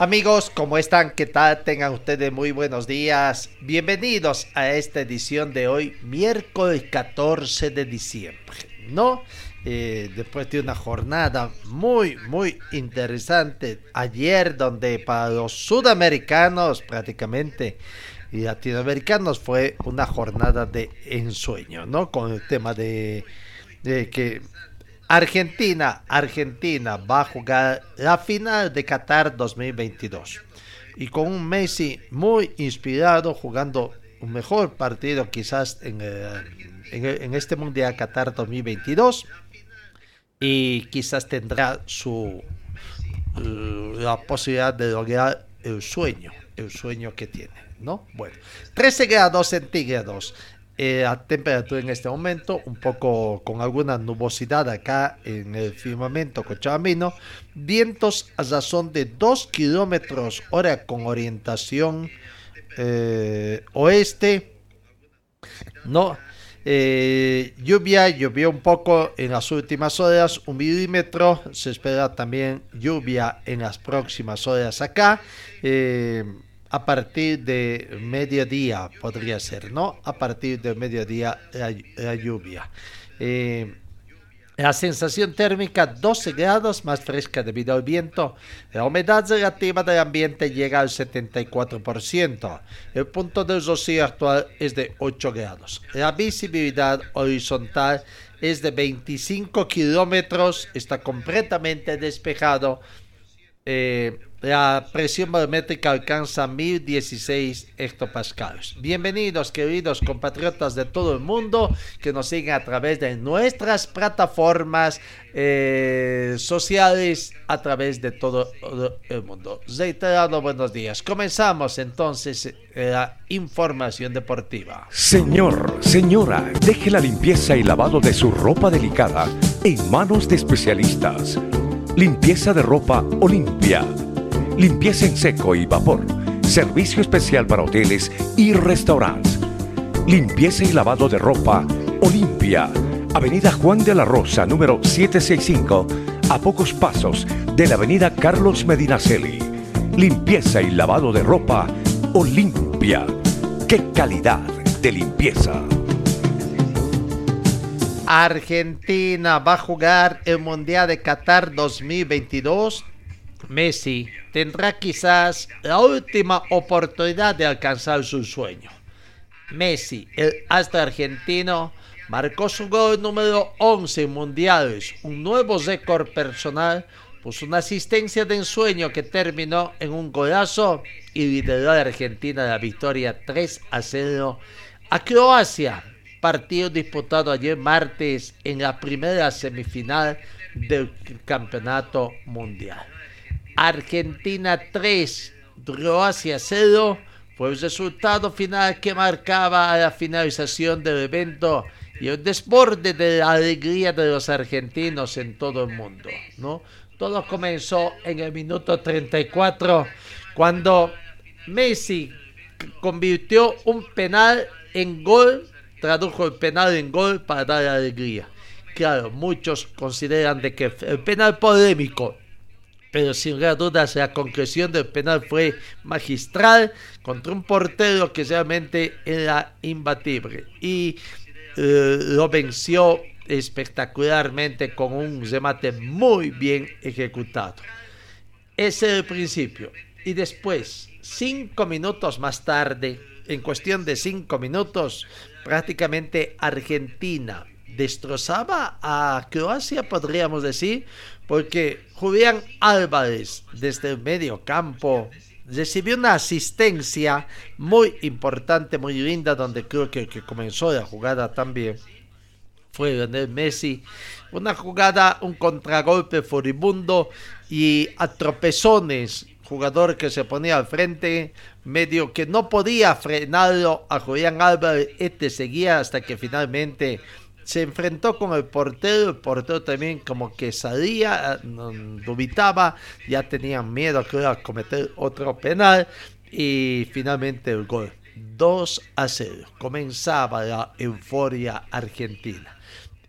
Amigos, ¿cómo están? ¿Qué tal? Tengan ustedes muy buenos días. Bienvenidos a esta edición de hoy, miércoles 14 de diciembre. ¿No? Eh, después de una jornada muy, muy interesante ayer, donde para los sudamericanos prácticamente y latinoamericanos fue una jornada de ensueño, ¿no? Con el tema de, de que Argentina, Argentina va a jugar la final de Qatar 2022. Y con un Messi muy inspirado, jugando un mejor partido quizás en, eh, en, en este Mundial Qatar 2022. Y quizás tendrá su eh, la posibilidad de lograr el sueño, el sueño que tiene, ¿no? Bueno, 13 grados centígrados eh, a temperatura en este momento, un poco con alguna nubosidad acá en el firmamento cochabambino, vientos a razón de 2 kilómetros hora con orientación eh, oeste, no, eh, lluvia, llovió un poco en las últimas horas, un milímetro, se espera también lluvia en las próximas horas acá. Eh, a partir de mediodía podría ser, ¿no? A partir de mediodía la, lluvia. Eh, la sensación térmica 12 grados más fresca debido al viento. La humedad relativa del ambiente llega al 74%. El punto del rocío actual es de 8 grados. La visibilidad horizontal es de 25 kilómetros. Está completamente despejado. Eh, la presión barométrica alcanza 1016 hectopascales. Bienvenidos, queridos compatriotas de todo el mundo que nos siguen a través de nuestras plataformas eh, sociales, a través de todo el mundo. Reiterado, buenos días. Comenzamos entonces la información deportiva. Señor, señora, deje la limpieza y lavado de su ropa delicada en manos de especialistas. Limpieza de ropa Olimpia. Limpieza en seco y vapor. Servicio especial para hoteles y restaurantes. Limpieza y lavado de ropa Olimpia. Avenida Juan de la Rosa, número 765, a pocos pasos de la Avenida Carlos Medinaceli. Limpieza y lavado de ropa Olimpia. ¡Qué calidad de limpieza! Argentina va a jugar el Mundial de Qatar 2022. Messi tendrá quizás la última oportunidad de alcanzar su sueño. Messi, el astro argentino, marcó su gol número 11 en mundiales, un nuevo récord personal, puso una asistencia de ensueño que terminó en un golazo y lideró a Argentina a la victoria 3 a 0 a Croacia partido disputado ayer martes en la primera semifinal del Campeonato Mundial. Argentina 3, Croacia 0 fue el resultado final que marcaba a la finalización del evento y el desborde de la alegría de los argentinos en todo el mundo, ¿no? Todo comenzó en el minuto 34 cuando Messi convirtió un penal en gol tradujo el penal en gol para dar alegría. Claro, muchos consideran de que el penal polémico, pero sin lugar dudas la concreción del penal fue magistral contra un portero que realmente era imbatible y eh, lo venció espectacularmente con un remate muy bien ejecutado. Ese es el principio. Y después, cinco minutos más tarde, en cuestión de cinco minutos, prácticamente Argentina destrozaba a Croacia, podríamos decir, porque Julián Álvarez desde el medio campo recibió una asistencia muy importante, muy linda, donde creo que, que comenzó la jugada también. Fue Lionel Messi. Una jugada, un contragolpe furibundo y a tropezones. Jugador que se ponía al frente, medio que no podía frenarlo a Julián Álvarez. Este seguía hasta que finalmente se enfrentó con el portero, el portero también como que salía, dubitaba, ya tenían miedo creo, a cometer otro penal y finalmente el gol. 2 a 0. Comenzaba la euforia argentina.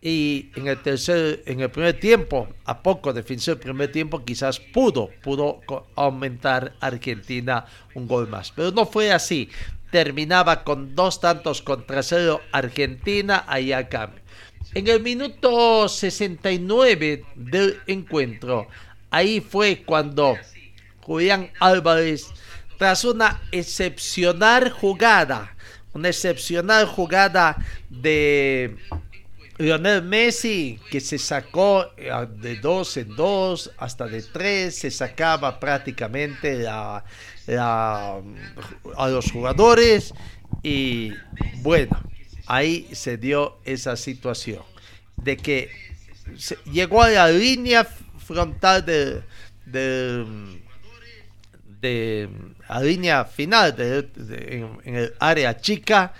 Y en el tercer, en el primer tiempo, a poco de finalizar el primer tiempo, quizás pudo, pudo aumentar Argentina un gol más. Pero no fue así. Terminaba con dos tantos contra cero Argentina ahí cambio. En el minuto 69 del encuentro, ahí fue cuando Julián Álvarez, tras una excepcional jugada, una excepcional jugada de Lionel Messi, que se sacó eh, de dos en dos, hasta de tres, se sacaba prácticamente a los jugadores y bueno, ahí se dio esa situación de que llegó a la línea frontal de, de, la línea final en, el área chica,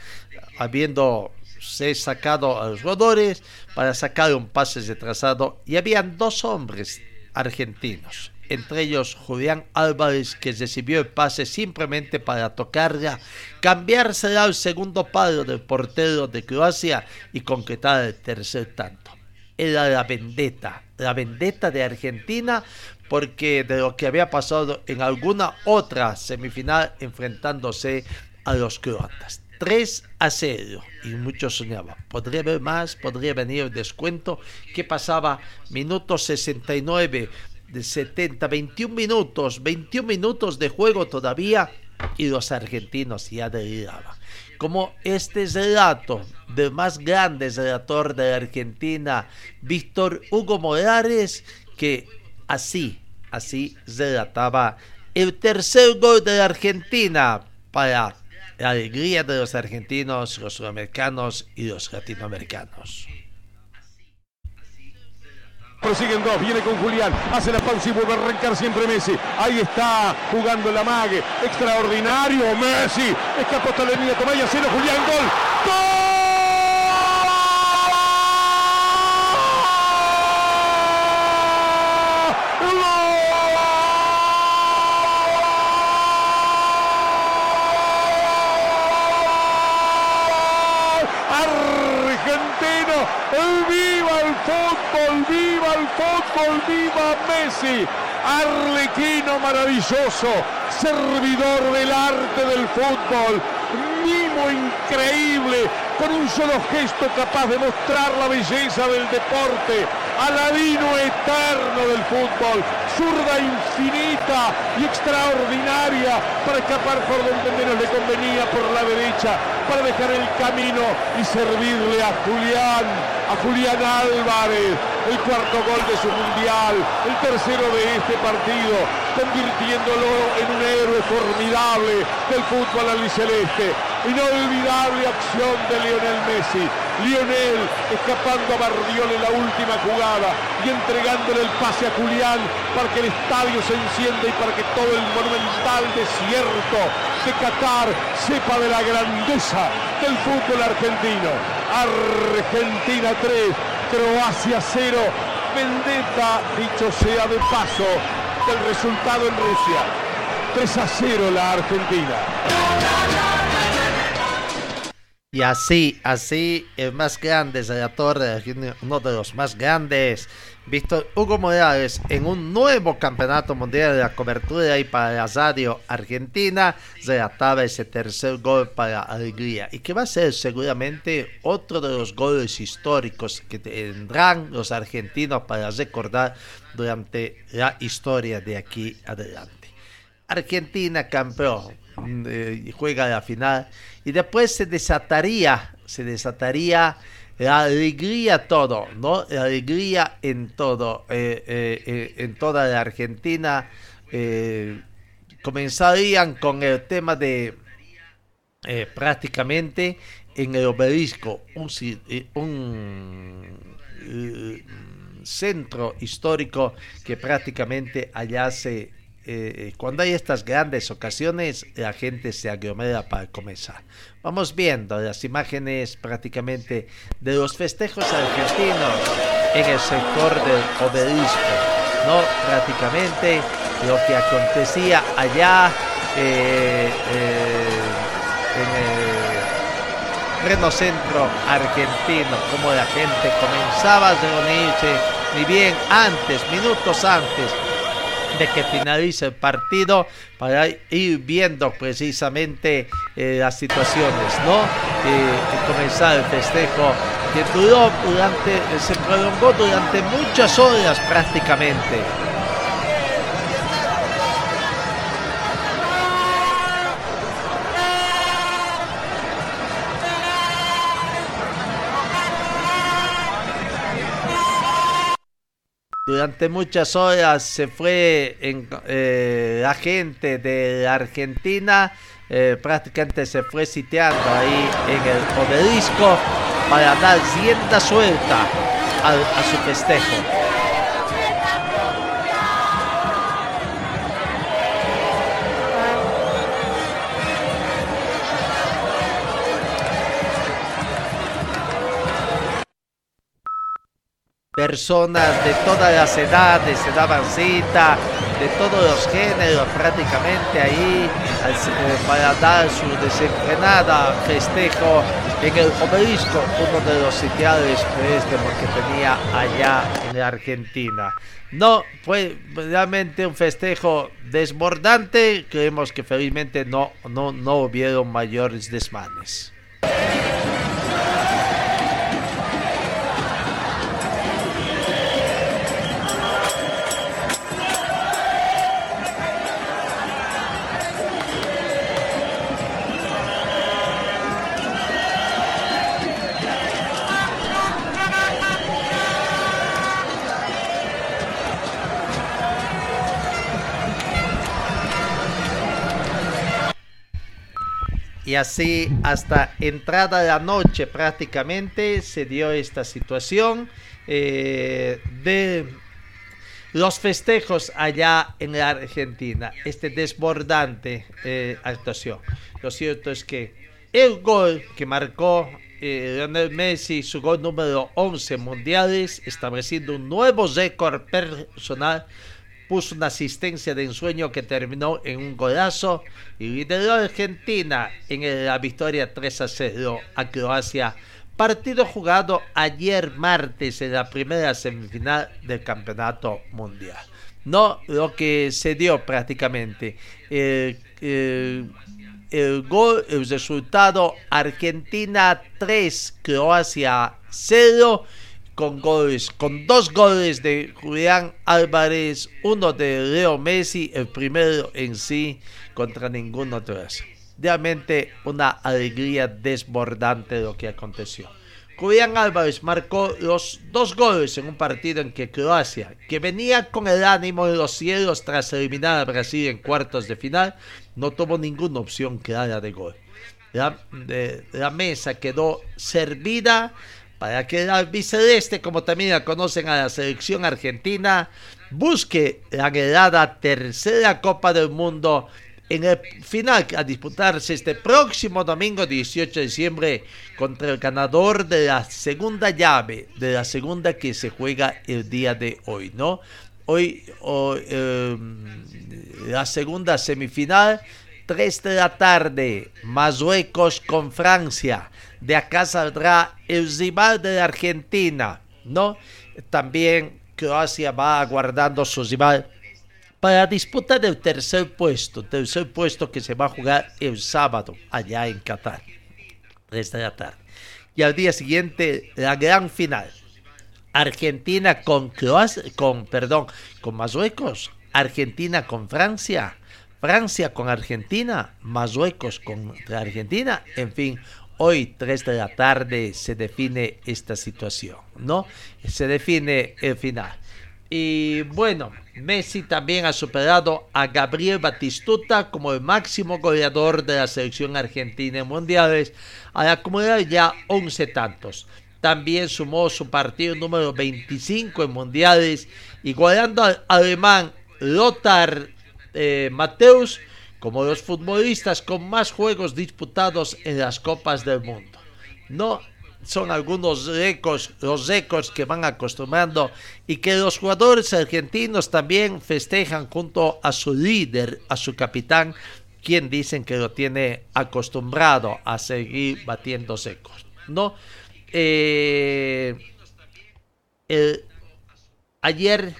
habiendo se sacado a los jugadores para sacar un pase retrasado y habían dos hombres argentinos entre ellos Julián Álvarez, que recibió el pase simplemente para tocarla, cambiársela al segundo palo del portero de Croacia y concretar el tercer tanto. Era la vendetta, la vendetta de Argentina, porque de lo que había pasado en alguna otra semifinal enfrentándose a los croatas. 3 a 0. Y muchos soñaban. Podría haber más, podría venir el descuento. ¿Qué pasaba? Minuto 69 de 70, 21 minutos, 21 minutos de juego todavía y los argentinos ya deliraban. Como este relato del más grande relator de Argentina, Víctor Hugo Morales, que así, así relataba el tercer gol de la Argentina para la alegría de los argentinos, los sudamericanos y los latinoamericanos. Prosiguen dos, viene con Julián, hace la pausa y vuelve a arrancar siempre Messi. Ahí está jugando la mague, extraordinario Messi. Escapó hasta la línea Tomaya, cero Julián, gol. ¡Gol! Fútbol, viva Messi, arlequino maravilloso, servidor del arte del fútbol, mimo increíble, con un solo gesto capaz de mostrar la belleza del deporte, aladino eterno del fútbol, zurda infinita y extraordinaria para escapar por donde menos le convenía por la derecha, para dejar el camino y servirle a Julián, a Julián Álvarez, el cuarto gol de su mundial, el tercero de este partido, convirtiéndolo en un héroe formidable del fútbol albiceleste. Inolvidable acción de Lionel Messi. Lionel escapando a Bardiol en la última jugada y entregándole el pase a Julián para que el estadio se encienda y para que todo el monumental desierto de Qatar sepa de la grandeza del fútbol argentino. Argentina 3, Croacia 0. Vendetta, dicho sea de paso, del resultado en Rusia. 3 a 0 la Argentina. Y así, así, el más grande torre, uno de los más grandes, Víctor Hugo Morales, en un nuevo campeonato mundial de la cobertura y para la radio argentina, relataba ese tercer gol para Alegría y que va a ser seguramente otro de los goles históricos que tendrán los argentinos para recordar durante la historia de aquí adelante. Argentina campeón, mm, eh, juega la final y después se desataría, se desataría la alegría todo, ¿no? La alegría en todo, eh, eh, eh, en toda la Argentina. comenzarían con el tema de prácticamente en el obelisco, un, un, centro histórico que prácticamente allá se... eh, cuando hay estas grandes ocasiones, la gente se aglomera para comenzar. Vamos viendo las imágenes prácticamente de los festejos argentinos en el sector del obelisco, ¿no? Prácticamente lo que acontecía allá eh, eh, en el pleno centro argentino, como la gente comenzaba a reunirse, ni bien antes, minutos antes de que finalice el partido para ir viendo precisamente eh, las situaciones, ¿no? Eh, y comenzar el festejo que duró durante, se prolongó durante muchas horas prácticamente. Durante muchas horas se fue en- eh, la gente de la Argentina, eh, prácticamente se fue sitiando ahí en el obelisco para dar rienda suelta a, su festejo. Personas de todas las edades se daban cita, de todos los géneros prácticamente ahí eh, para dar su desenfrenada festejo en el obelisco, uno de los sitiales préstamos que tenía allá en la Argentina. No, fue realmente un festejo desbordante, creemos que felizmente no, no, no hubieron mayores desmanes. Y así hasta entrada la noche prácticamente se dio esta situación eh, de los festejos allá en la Argentina. Este desbordante eh, actuación. Lo cierto es que el gol que marcó eh, Lionel Messi, su gol número 11 mundiales, estableciendo un nuevo récord personal puso una asistencia de ensueño que terminó en un golazo y lideró a Argentina en la victoria 3 a 0 a Croacia. Partido jugado ayer martes en la primera semifinal del campeonato mundial. No lo que se dio prácticamente. El, el- el gol, el resultado Argentina 3, Croacia 0 con goles, con dos goles de Julián Álvarez, uno de Leo Messi, el primero en sí contra ningún otro. Realmente una alegría desbordante lo que aconteció. Julián Álvarez marcó los dos goles en un partido en que Croacia, que venía con el ánimo en los cielos tras eliminar a Brasil en cuartos de final, no tuvo ninguna opción clara de gol. De- la mesa quedó servida para que el albiceleste, como también la conocen a la selección argentina, busque la anhelada tercera Copa del Mundo en el final a disputarse este próximo domingo 18 de diciembre contra el ganador de la segunda llave, de la segunda que se juega el día de hoy, ¿no? Hoy, o, eh, la segunda semifinal 3 de la tarde, Marruecos con Francia. De acá saldrá el rival de Argentina, ¿no? También Croacia va aguardando su rival para disputar el tercer puesto, tercer puesto que se va a jugar el sábado allá en Qatar, 3 de la tarde. Y al día siguiente, la gran final. Argentina con Croacia, con, perdón, con Marruecos, Argentina con Francia, Francia con Argentina, Marruecos contra Argentina, en fin, hoy 3 de la tarde se define esta situación, ¿no? Se define el final. Y bueno, Messi también ha superado a Gabriel Batistuta como el máximo goleador de la selección argentina en mundiales al acumular ya 11 tantos. También sumó su partido número 25 en mundiales, igualando al alemán Lothar eh, Mateus como los futbolistas con más juegos disputados en las Copas del Mundo. No son algunos récords, los récords que van acostumbrando y que los jugadores argentinos también festejan junto a su líder, a su capitán, quien dicen que lo tiene acostumbrado a seguir batiendo secos. ¿no? Eh, ayer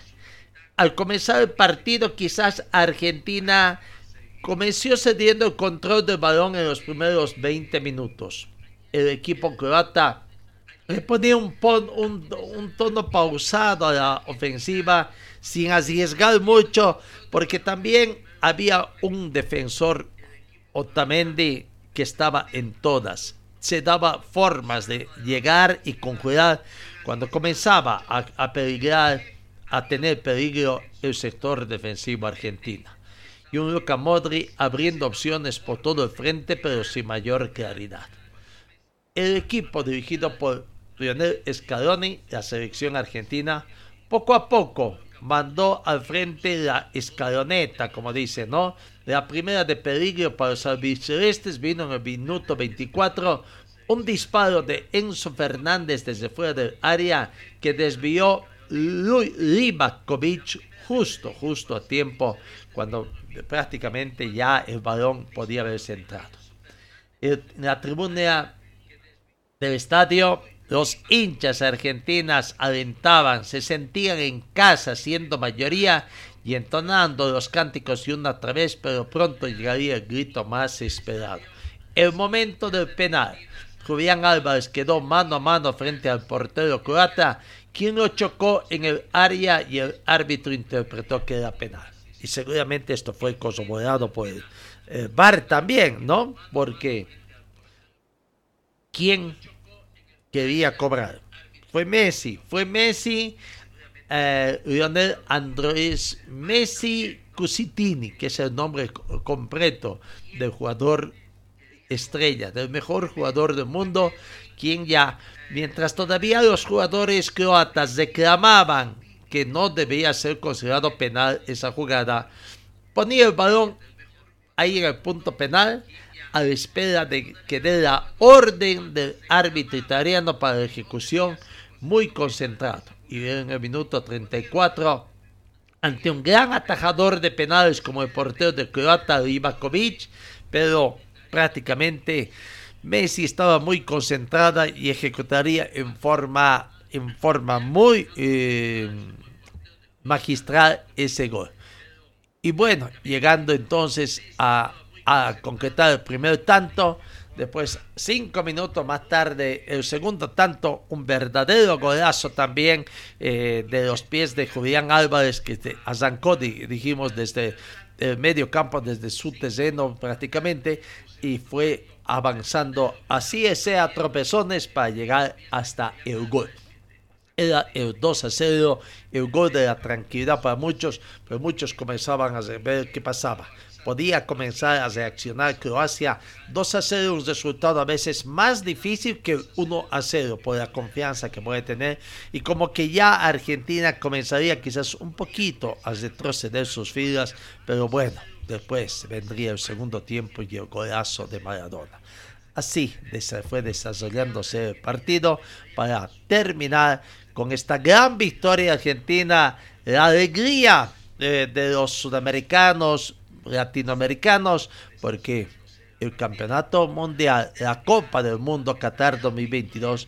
al comenzar el partido quizás Argentina comenzó cediendo el control del balón en los primeros 20 minutos. El equipo croata le ponía un, un, tono pausado a la ofensiva sin arriesgar mucho porque también había un defensor Otamendi que estaba en todas. Se daba formas de llegar y conjurar cuando comenzaba a, a peligrar a tener peligro el sector defensivo argentino. Y un Luca Modri abriendo opciones por todo el frente, pero sin mayor claridad. El equipo dirigido por Lionel Scaloni, la selección argentina, poco a poco mandó al frente la escaloneta, como dice, ¿no? La primera de peligro para los albicelestes vino en el minuto 24, un disparo de Enzo Fernández desde fuera del área que desvió Libakovic justo, justo a tiempo, cuando prácticamente ya el balón podía haberse entrado. En la tribuna del estadio, los hinchas argentinas alentaban, se sentían en casa siendo mayoría y entonando los cánticos y una otra vez, pero pronto llegaría el grito más esperado. El momento del penal. Julián Álvarez quedó mano a mano frente al portero croata quien lo chocó en el área y el árbitro interpretó que era penal. Y seguramente esto fue corroborado por el, VAR también, ¿no? Porque ¿quién quería cobrar? Fue Messi, fue Messi, eh, Lionel Andrés Messi Cusitini, que es el nombre completo del jugador estrella, del mejor jugador del mundo, quien ya Mientras todavía los jugadores croatas reclamaban que no debía ser considerado penal esa jugada, ponía el balón ahí en el punto penal a la espera de que dé la orden del árbitro italiano para la ejecución, muy concentrado. Y en el minuto 34, ante un gran atajador de penales como el portero de Croata Ivakovic, pero prácticamente Messi estaba muy concentrada y ejecutaría en forma, en forma muy eh, magistral ese gol. Y bueno, llegando entonces a, concretar el primer tanto, después cinco minutos más tarde el segundo tanto, un verdadero golazo también eh, de los pies de Julián Álvarez que arrancó, dijimos, desde el medio campo, desde su terreno prácticamente, y fue avanzando así sea tropezones para llegar hasta el gol. Era el 2 a 0, el gol de la tranquilidad para muchos, pero muchos comenzaban a ver qué pasaba. Podía comenzar a reaccionar Croacia 2 a 0, un resultado a veces más difícil que 1 a 0 por la confianza que puede tener y como que ya Argentina comenzaría quizás un poquito a retroceder sus filas, pero bueno, después vendría el segundo tiempo y el golazo de Maradona. Así fue desarrollándose el partido para terminar con esta gran victoria argentina, la alegría de, los sudamericanos, latinoamericanos, porque el campeonato mundial, la Copa del Mundo Qatar 2022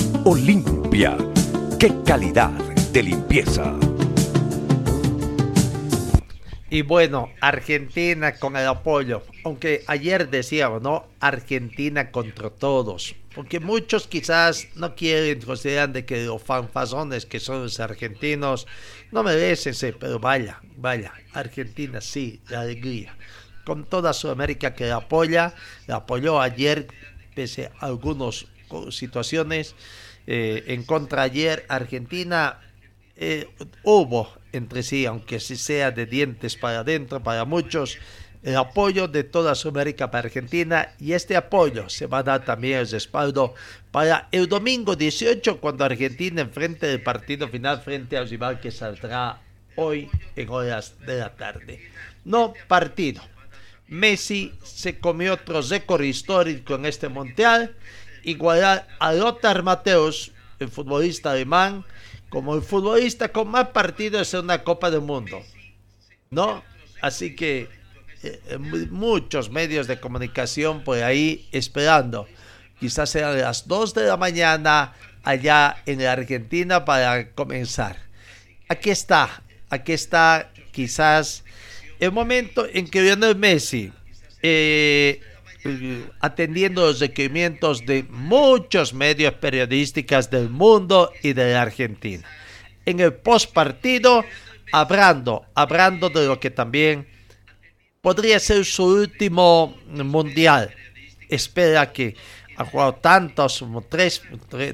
¡Qué calidad de limpieza! Y bueno, Argentina con el apoyo, aunque ayer decíamos, ¿no? Argentina contra todos, porque muchos quizás no quieren, consideran de que los fanfazones que son los argentinos no merecen pero vaya, vaya, Argentina sí, la alegría. Con toda Sudamérica que apoya, apoyó ayer, pese a algunas situaciones eh, en contra ayer, Argentina eh, hubo entre sí, aunque sí sea de dientes para adentro para muchos, el apoyo de toda Sudamérica para Argentina y este apoyo se va a dar también el respaldo para el domingo 18 cuando Argentina enfrente el partido final frente a rival que saldrá hoy en horas de la tarde. No partido. Messi se comió otro récord histórico en este mundial, igualar a Lothar Mateus, el futbolista alemán, como el futbolista con más partidos en una Copa del Mundo. ¿No? Así que eh, eh, muchos medios de comunicación por ahí esperando. Quizás sean las 2 de la mañana allá en Argentina para comenzar. Aquí está, aquí está quizás el momento en que Lionel Messi eh, atendiendo los requerimientos de muchos medios periodísticos del mundo y de la Argentina. En el post partido, hablando, hablando de lo que también podría ser su último mundial. Espera que ha jugado tantos, tres,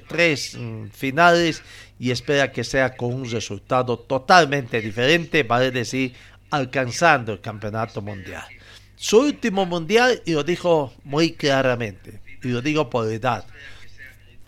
tres mm, finales, y espera que sea con un resultado totalmente diferente, vale decir, alcanzando el campeonato mundial su último mundial y lo dijo muy claramente, y lo digo por edad.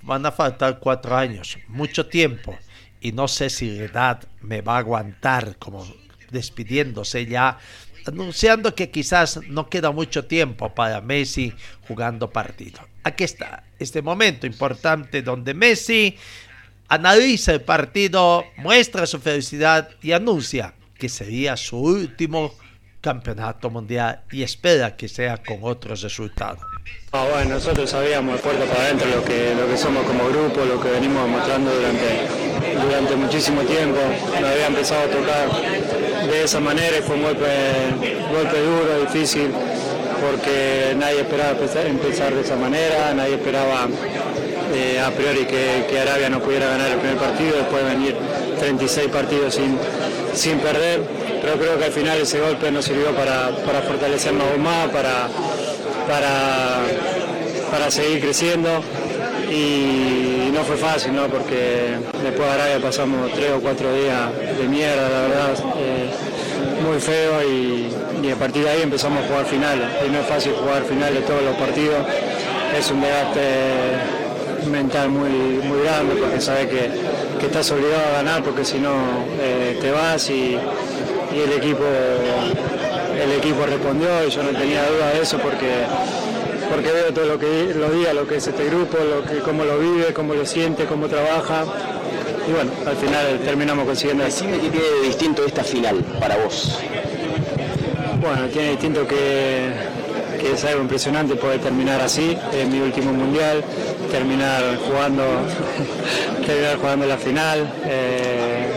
Van a faltar cuatro años, mucho tiempo, y no sé si la edad me va a aguantar como despidiéndose ya, anunciando que quizás no queda mucho tiempo para Messi jugando partido. Aquí está este momento importante donde Messi analiza el partido, muestra su felicidad y anuncia que sería su último campeonato mundial y espera que sea con otros resultados. Ah, bueno, nosotros sabíamos puerta para adentro lo que, lo que somos como grupo, lo que venimos mostrando durante, durante muchísimo tiempo. Nos había empezado a tocar de esa manera y fue un golpe, golpe duro, difícil, porque nadie esperaba empezar de esa manera, nadie esperaba eh, a priori que, que, Arabia no pudiera ganar el primer partido, después de venir 36 partidos sin, sin perder pero creo que al final ese golpe nos sirvió para, para fortalecernos aún más, para, para, para seguir creciendo y no fue fácil, ¿no? porque después de Arabia pasamos tres o cuatro días de mierda, la verdad, eh, muy feo y, a partir de ahí empezamos a jugar finales. Y no es fácil jugar finales todos los partidos, es un mental muy, muy grande porque sabes que, que estás obligado a ganar porque si no eh, te vas y, y el equipo, el equipo respondió y yo no tenía duda de eso porque, porque veo todo lo que lo diga, lo que es este grupo, lo que, cómo lo vive, cómo lo siente, cómo trabaja. Y bueno, al final terminamos consiguiendo. Decime qué tiene de distinto esta final para vos. Bueno, tiene distinto que, que es algo impresionante poder terminar así, en mi último mundial, terminar jugando, terminar jugando la final. Eh,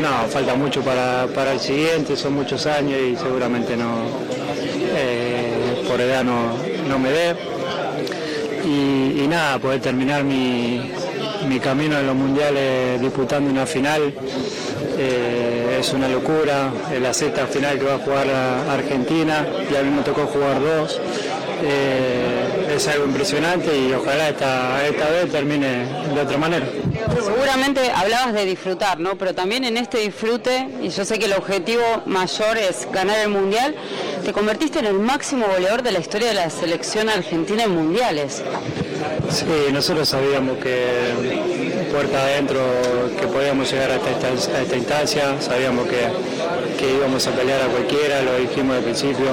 no, falta mucho para, el siguiente, son muchos años y seguramente no, eh, por edad no, me dé. Y, nada, poder terminar mi, camino en los mundiales disputando una final eh, es una locura. La sexta final que va a jugar Argentina y a mí me tocó jugar dos. Eh, es algo impresionante y ojalá esta, esta vez termine de otra manera. Seguramente hablabas de disfrutar, ¿no? Pero también en este disfrute, y yo sé que el objetivo mayor es ganar el Mundial, te convertiste en el máximo goleador de la historia de la selección argentina en mundiales. Sí, nosotros sabíamos que puerta adentro, que podíamos llegar hasta esta, instancia, sabíamos que, íbamos a pelear a cualquiera, lo dijimos al principio.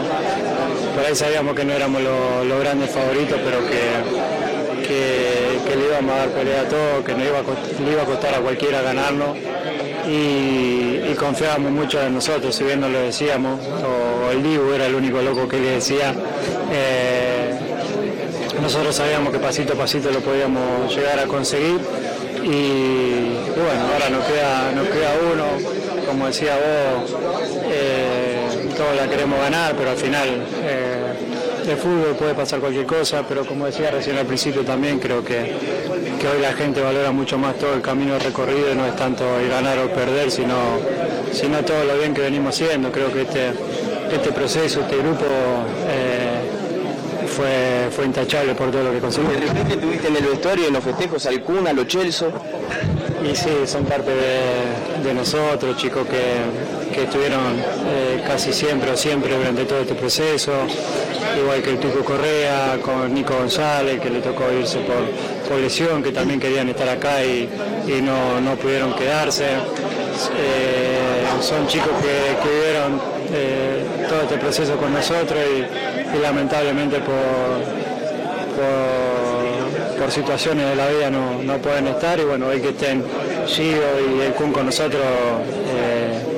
Por ahí sabíamos que no éramos los grandes favoritos, pero que, que, le íbamos a dar pelea a todos, que no iba a, le iba a costar a cualquiera ganarlo. y, confiábamos mucho en nosotros, si bien no lo decíamos, o, el Dibu era el único loco que le decía. Eh, nosotros sabíamos que pasito a pasito lo podíamos llegar a conseguir y, bueno, ahora nos queda, nos queda uno, como decía vos, eh, todos la queremos ganar, pero al final eh, de fútbol puede pasar cualquier cosa, pero como decía recién al principio también creo que, hoy la gente valora mucho más todo el camino recorrido y no es tanto el ganar o perder, sino, sino todo lo bien que venimos haciendo. Creo que este, este proceso, este grupo eh, fue, fue intachable por todo lo que conseguimos. ¿De repente tuviste en el vestuario, en los festejos, al Kun, a los Chelso? Y sí, son parte de, nosotros, chicos que, estuvieron eh, casi siempre o siempre durante todo este proceso, igual que el Tuco Correa, con Nico González, que le tocó irse por, lesión, que también querían estar acá y, no, pudieron quedarse. Eh, son chicos que, que vivieron eh, este proceso con nosotros y, lamentablemente por, por, situaciones de la vida no, pueden estar y bueno, hoy que estén Gio y el Kun con nosotros eh,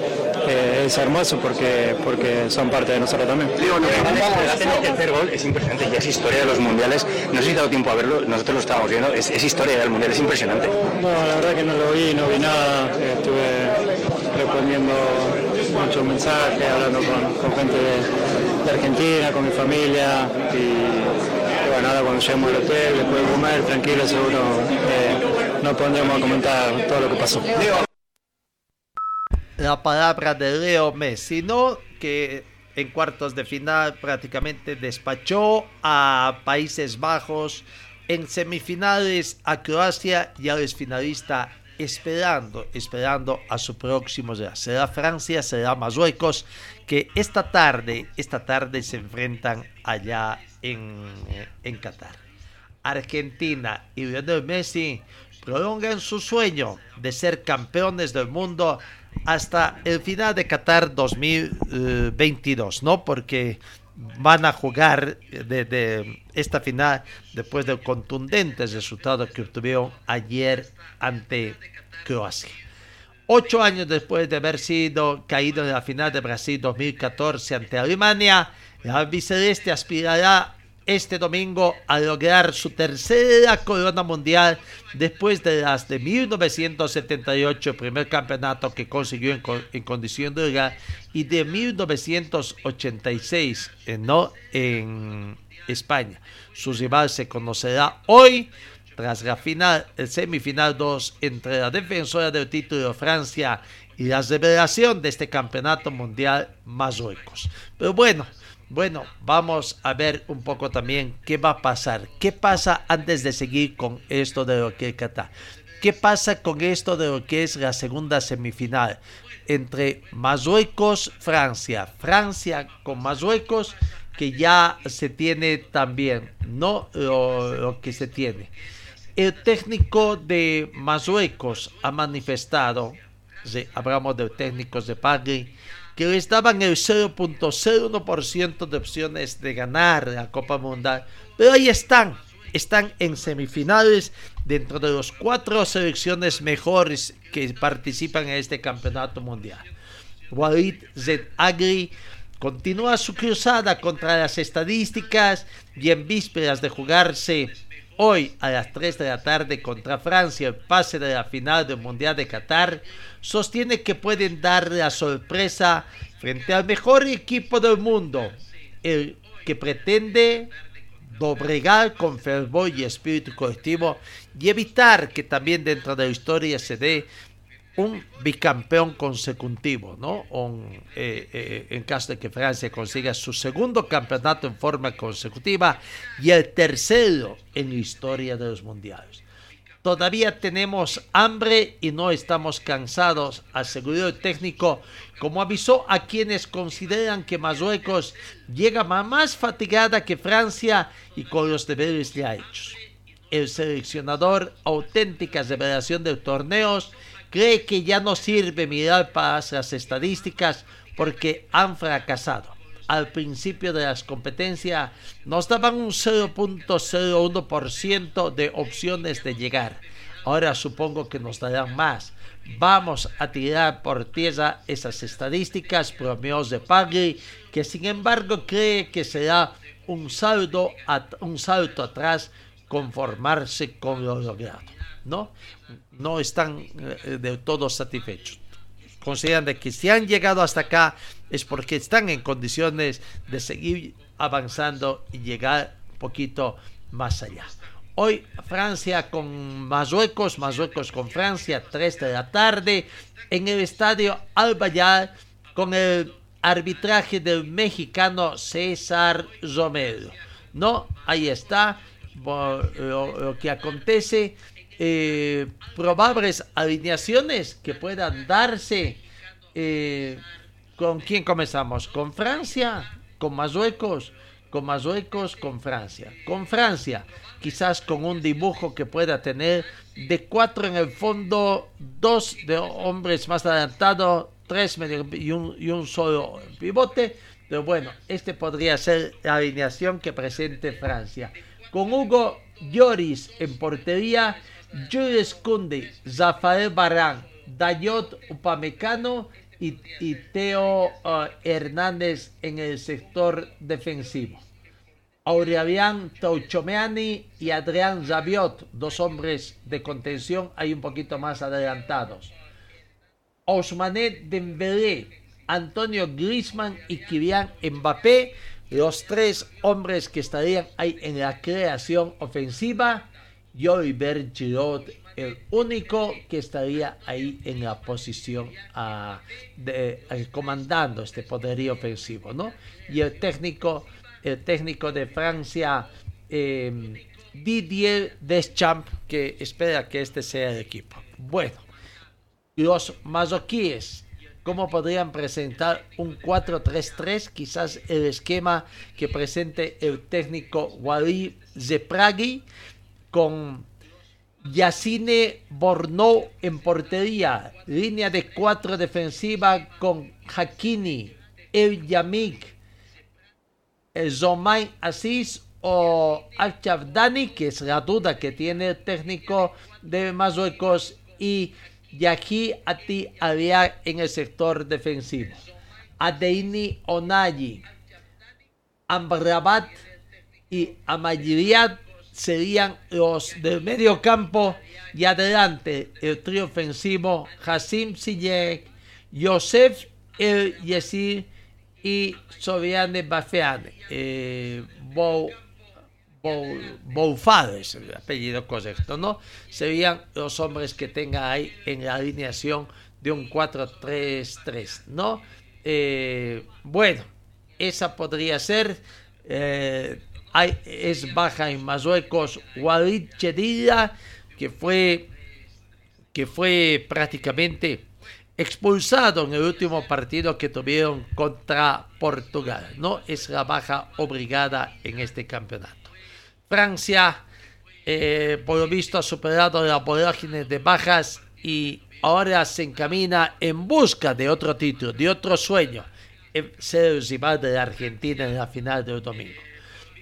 eh, es hermoso porque, porque son parte de nosotros también. el tercer gol es impresionante, ya es historia de los mundiales. No sé si dado tiempo a verlo, nosotros lo estábamos viendo, es, historia del mundial, es impresionante. No, la verdad que no lo vi, no vi nada, estuve respondiendo muchos mensajes, hablando con, gente de, Argentina, con mi familia y, bueno, ahora cuando lleguemos al hotel, después de comer, tranquilo, seguro eh, nos pondremos a comentar todo lo que pasó la palabra de Leo Messi, ¿no? Que en cuartos de final prácticamente despachó a Países Bajos, en semifinales a Croacia y al finalista esperando, esperando a su próximo día. Será Francia, será Marruecos, que esta tarde, esta tarde se enfrentan allá en, en Qatar. Argentina y Lionel Messi prolongan su sueño de ser campeones del mundo hasta el final de Qatar 2022, ¿no? Porque van a jugar de, esta final después del contundente resultado que obtuvieron ayer ante Croacia. Ocho años después de haber sido caído en la final de Brasil 2014 ante Alemania, el albiceleste aspirará este domingo a lograr su tercera corona mundial después de las de 1978, el primer campeonato que consiguió en, condición de lugar, y de 1986 ¿no? en España. Su rival se conocerá hoy tras la final, el semifinal 2 entre la defensora del título Francia y la revelación de este campeonato mundial Marruecos. Pero bueno, bueno, vamos a ver un poco también qué va a pasar. ¿Qué pasa antes de seguir con esto de lo que es Qatar? ¿Qué pasa con esto de lo que es la segunda semifinal entre Marruecos, Francia? Francia con Marruecos, que ya se tiene también, no lo, que se tiene. El técnico de Marruecos ha manifestado, hablamos de técnicos de Pagli, que les daban el 0.01% de opciones de ganar la Copa Mundial. Pero ahí están, están en semifinales dentro de los cuatro selecciones mejores que participan en este campeonato mundial. Walid Z Agri continúa su cruzada contra las estadísticas y en vísperas de jugarse hoy a las 3 de la tarde contra Francia el pase de la final del Mundial de Qatar, sostiene que pueden dar la sorpresa frente al mejor equipo del mundo, el que pretende doblegar con fervor y espíritu colectivo y evitar que también dentro de la historia se dé un bicampeón consecutivo, ¿no? Eh, eh, en caso de que Francia consiga su segundo campeonato en forma consecutiva y el tercero en la historia de los mundiales. Todavía tenemos hambre y no estamos cansados, aseguró el técnico, como avisó a quienes consideran que Marruecos llega más fatigada que Francia y con los deberes ya hechos. El seleccionador, auténtica revelación de torneos, cree que ya no sirve mirar para las estadísticas porque han fracasado. Al principio de las competencias nos daban un 0.01% de opciones de llegar. Ahora supongo que nos darán más. Vamos a tirar por tierra esas estadísticas, promedios de Pagli, que sin embargo cree que será un salto, un salto atrás conformarse con lo logrado. ¿No? no están eh, del todo satisfechos. Consideran de que si han llegado hasta acá es porque están en condiciones de seguir avanzando y llegar un poquito más allá. Hoy Francia con Marruecos, Marruecos con Francia, 3 de la tarde, en el estadio Albayar con el arbitraje del mexicano César Romero. No, ahí está lo, que acontece. Eh, probables alineaciones que puedan darse. Eh, ¿Con quién comenzamos? ¿Con Francia? ¿Con Marruecos? Con Marruecos, con Francia. Con Francia, quizás con un dibujo que pueda tener de cuatro en el fondo, dos de hombres más adelantados, tres y un, y un solo pivote. Pero bueno, este podría ser la alineación que presente Francia. Con Hugo Lloris en portería, Jules Kunde, Rafael Barán, Dayot Upamecano y, Teo uh, Hernández en el sector defensivo. Aurelian Tauchomeani y Adrián Rabiot, dos hombres de contención, ahí un poquito más adelantados. Osmanet Dembélé, Antonio Griezmann y Kylian Mbappé, los tres hombres que estarían ahí en la creación ofensiva. Y Oliver Giroud, el único que estaría ahí en la posición uh, de, uh, comandando este poderío ofensivo, ¿no? Y el técnico, el técnico de Francia, eh, Didier Deschamps, que espera que este sea el equipo. Bueno, los mazoquíes, ¿cómo podrían presentar un 4-3-3? Quizás el esquema que presente el técnico Wally Zepraghi con Yacine Borno en portería, línea de cuatro defensiva con Hakini, El Yamik, Zomain Asís o Al Chavdani, que es la duda que tiene el técnico de Marruecos, y Yahi Ati Aliar en el sector defensivo. Adeini Onayi, Amrabat y Amayriat serían los del medio campo y adelante el trío ofensivo Hassim Siyek, Yosef El Yesir y Sobiane Bafeane. Eh, Bou, es el apellido correcto, ¿no? Serían los hombres que tenga ahí en la alineación de un 4-3-3, ¿no? Eh, bueno, esa podría ser. Eh, hay, es baja en Marruecos Walid que fue, que fue prácticamente expulsado en el último partido que tuvieron contra Portugal. No es la baja obligada en este campeonato. Francia, eh, por lo visto, ha superado la vorágine de bajas y ahora se encamina en busca de otro título, de otro sueño, ser el rival de la Argentina en la final del domingo.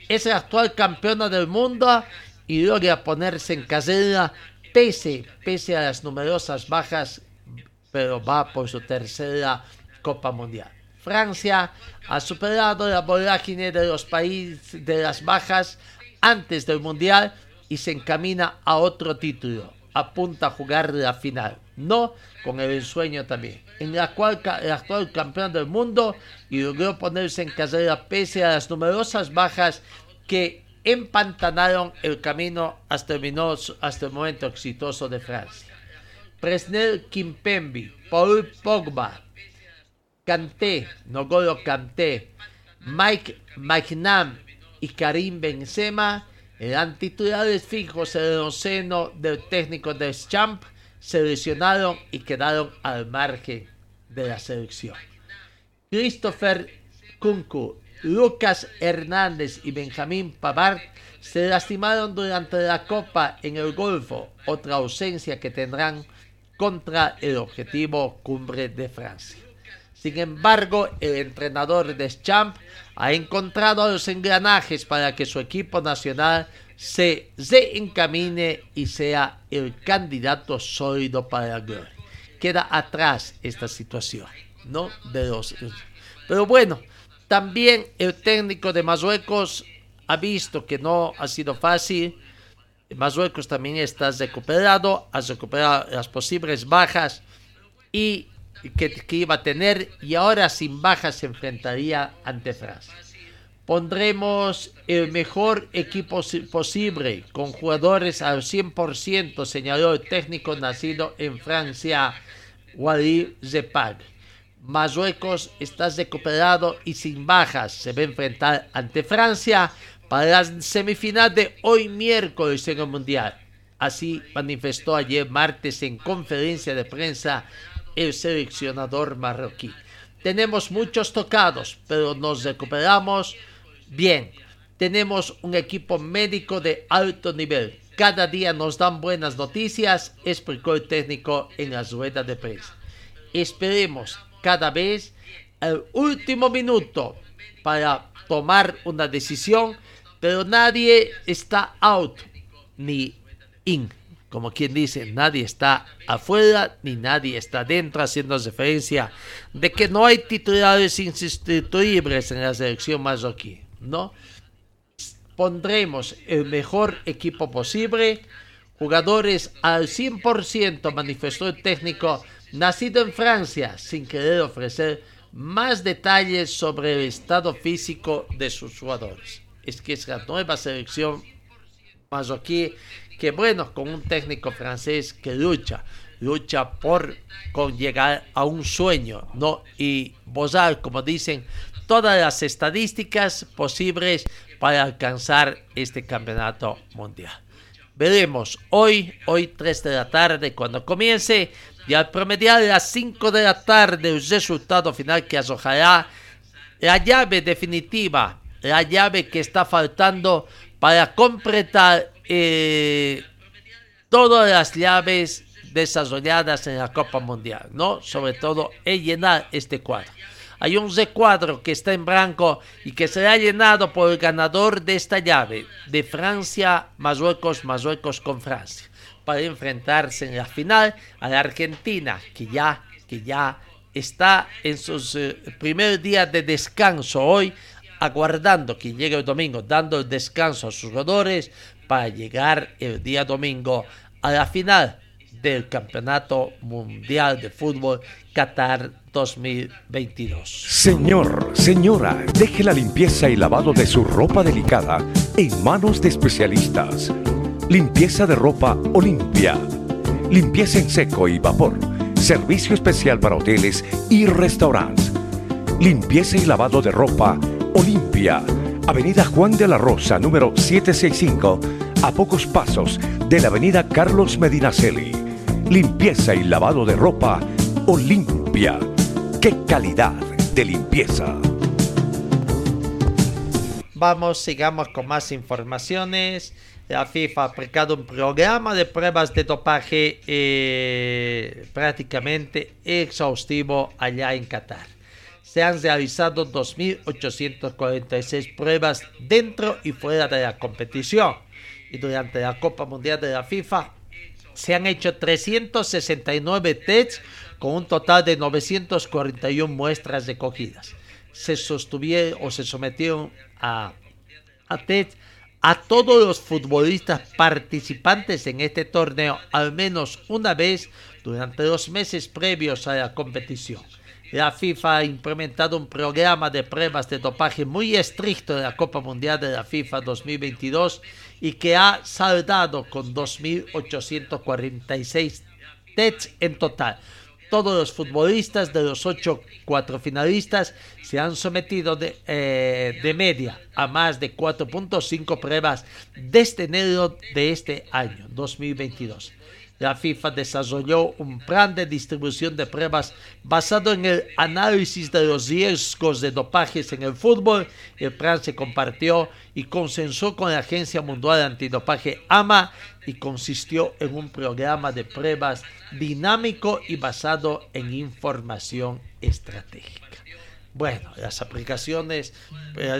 Es la actual campeona del mundo y logra ponerse en carrera pese, pese a las numerosas bajas, pero va por su tercera Copa Mundial. Francia ha superado la vorágine de los países de las bajas antes del Mundial y se encamina a otro título. Apunta a jugar la final, no con el ensueño también, en la cual el actual campeón del mundo y logró ponerse en carrera pese a las numerosas bajas que empantanaron el camino hasta el, hasta el momento exitoso de Francia. Presnel Kimpembi, Paul Pogba, Kanté, Nogolo Kanté, Mike McNam y Karim Benzema eran titulares fijos en el seno del técnico de Champ, se lesionaron y quedaron al margen de la selección. Christopher Kunku, Lucas Hernández y Benjamín Pavard se lastimaron durante la Copa en el Golfo, otra ausencia que tendrán contra el objetivo cumbre de Francia. Sin embargo, el entrenador de Champ ha encontrado los engranajes para que su equipo nacional se, se encamine y sea el candidato sólido para la gloria. Queda atrás esta situación, ¿no? De los, pero bueno, también el técnico de Marruecos ha visto que no ha sido fácil. Marruecos también está recuperado, ha recuperado las posibles bajas y que, que, iba a tener y ahora sin bajas se enfrentaría ante Francia. Pondremos el mejor equipo posible con jugadores al 100%, señaló el técnico nacido en Francia, Wally Zepag. Marruecos está recuperado y sin bajas. Se va a enfrentar ante Francia para la semifinal de hoy miércoles en el Mundial. Así manifestó ayer martes en conferencia de prensa el seleccionador marroquí. Tenemos muchos tocados, pero nos recuperamos bien. Tenemos un equipo médico de alto nivel. Cada día nos dan buenas noticias, explicó el técnico en la rueda de prensa. Esperemos cada vez el último minuto para tomar una decisión, pero nadie está out ni in. Como quien dice, nadie está afuera ni nadie está dentro, haciendo referencia de que no hay titulares insustituibles en la selección marroquí, ¿no? Pondremos el mejor equipo posible, jugadores al 100%, manifestó el técnico nacido en Francia, sin querer ofrecer más detalles sobre el estado físico de sus jugadores. Es que es la nueva selección marroquí que bueno, con un técnico francés que lucha, lucha por llegar a un sueño, ¿no? Y bozar, como dicen, todas las estadísticas posibles para alcanzar este campeonato mundial. Veremos hoy, hoy 3 de la tarde, cuando comience, y al promediar las 5 de la tarde el resultado final que arrojará la llave definitiva, la llave que está faltando para completar eh, todas las llaves desarrolladas en la Copa Mundial, ¿no? Sobre todo en llenar este cuadro. Hay un recuadro que está en blanco y que será llenado por el ganador de esta llave, de Francia, Marruecos, Marruecos con Francia para enfrentarse en la final a la Argentina, que ya, que ya está en sus eh, primer día de descanso hoy, aguardando que llegue el domingo, dando el descanso a sus jugadores para llegar el día domingo a la final del Campeonato Mundial de Fútbol Qatar 2022. Señor, señora, deje la limpieza y lavado de su ropa delicada en manos de especialistas. Limpieza de ropa Olimpia. Limpieza en seco y vapor. Servicio especial para hoteles y restaurantes. Limpieza y lavado de ropa Olimpia. Avenida Juan de la Rosa, número 765, a pocos pasos de la Avenida Carlos Medinaceli. Limpieza y lavado de ropa Olimpia. ¡Qué calidad de limpieza! Vamos, sigamos con más informaciones la FIFA ha aplicado un programa de pruebas de dopaje eh, prácticamente exhaustivo allá en Qatar. Se han realizado 2.846 pruebas dentro y fuera de la competición. Y durante la Copa Mundial de la FIFA se han hecho 369 tests con un total de 941 muestras recogidas. Se sostuvieron o se sometieron a, a tests a todos los futbolistas participantes en este torneo al menos una vez durante los meses previos a la competición. La FIFA ha implementado un programa de pruebas de dopaje muy estricto de la Copa Mundial de la FIFA 2022 y que ha saldado con 2.846 tests en total, todos los futbolistas de los ocho cuatro finalistas se han sometido de, eh, de media a más de 4.5 pruebas desde enero de este año 2022. La FIFA desarrolló un plan de distribución de pruebas basado en el análisis de los riesgos de dopajes en el fútbol. El plan se compartió y consensó con la Agencia Mundial Antidopaje AMA y consistió en un programa de pruebas dinámico y basado en información estratégica. Bueno, las aplicaciones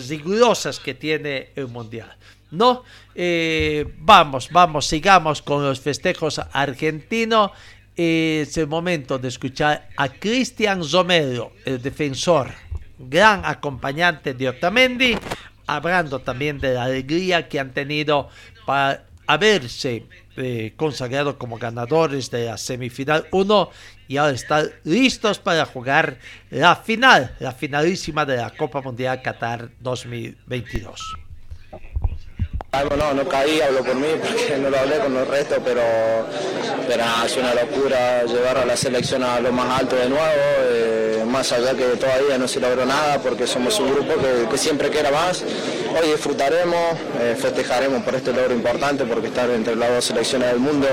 rigurosas que tiene el Mundial. No, eh, vamos, vamos, sigamos con los festejos argentinos. Es el momento de escuchar a Cristian Romero, el defensor, gran acompañante de Otamendi, hablando también de la alegría que han tenido para haberse eh, consagrado como ganadores de la semifinal 1 y ahora están listos para jugar la final, la finalísima de la Copa Mundial Qatar 2022. No, no caí, hablo por mí porque no lo hablé con los restos, pero, pero nada, una locura llevar a la selección a lo más alto de nuevo, eh, más allá que todavía no se logró nada porque somos un grupo que, siempre quiera más. Hoy disfrutaremos, eh, festejaremos por este logro importante porque estar entre las dos selecciones del mundo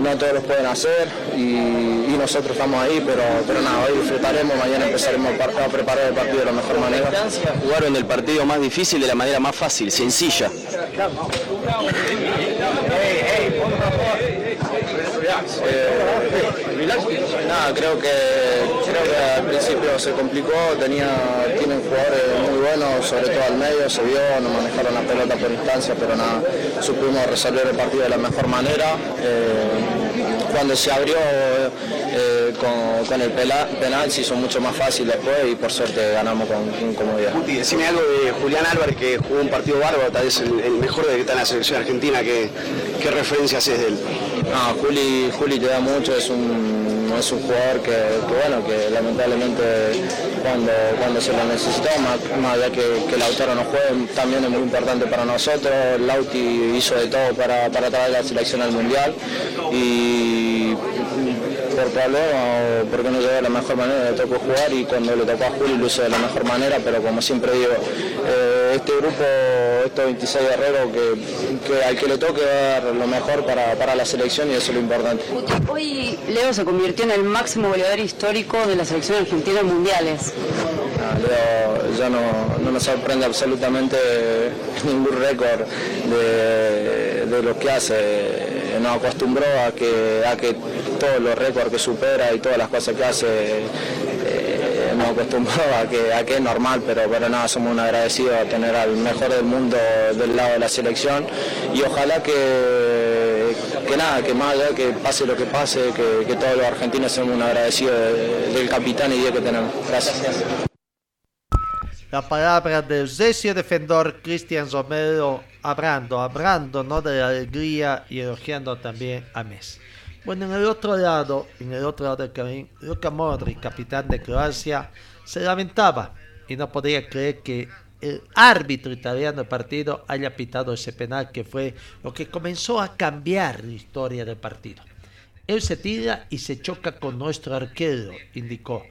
no todos lo pueden hacer y, nosotros estamos ahí, pero, pero nada, hoy disfrutaremos, mañana empezaremos a preparar el partido de la mejor manera. Jugaron el partido más difícil de la manera más fácil, sencilla. Nada, creo que, creo que al principio se complicó, tenía, tienen jugadores muy buenos, sobre todo al medio, se vio, no manejaron la pelota por instancia, pero nada, supimos resolver el partido de la mejor manera. Eh, cuando se abrió eh, con, el penal se hizo mucho más fácil después y por suerte ganamos con, comodidad. Juti, decime algo de Julián Álvarez que jugó un partido bárbaro, tal vez el, mejor de que está en la selección argentina, ¿qué, qué referencias es de él? No, Juli, Juli te da mucho, es un, es un jugador que, bueno, que lamentablemente cuando, cuando se lo necesitó, más, allá que, que Lautaro no juegue, también es muy importante para nosotros. Lauti hizo de todo para, para traer la selección al Mundial y problema o porque no llegó de la mejor manera, le tocó jugar y cuando le tocó a Julio lo hizo de la mejor manera, pero como siempre digo, eh, este grupo, estos 26 guerreros, que, que, al que le toque va a dar lo mejor para, para la selección y eso es lo importante. Hoy Leo se convirtió en el máximo goleador histórico de la selección argentina en mundiales. Leo ya no, no, nos sorprende absolutamente ningún récord de, lo que hace nos acostumbró a que, a que todos los récords que supera y todas las cosas que hace eh, nos acostumbró a que, a que es normal, pero, pero nada, somos un agradecidos a tener al mejor del mundo del lado de la selección y ojalá que, que nada, que más allá que pase lo que pase, que, todos los argentinos seamos un agradecido del capitán y día que tenemos. Gracias. La palabra del Zesio defensor Cristian Romero hablando, hablando ¿no? de la alegría y elogiando también a Messi. Bueno, en el otro lado, en el otro lado del camino, Luka Modric, capitán de Croacia, se lamentaba y no podía creer que el árbitro italiano del partido haya pitado ese penal que fue lo que comenzó a cambiar la historia del partido. Él se tira y se choca con nuestro arquero, indicó.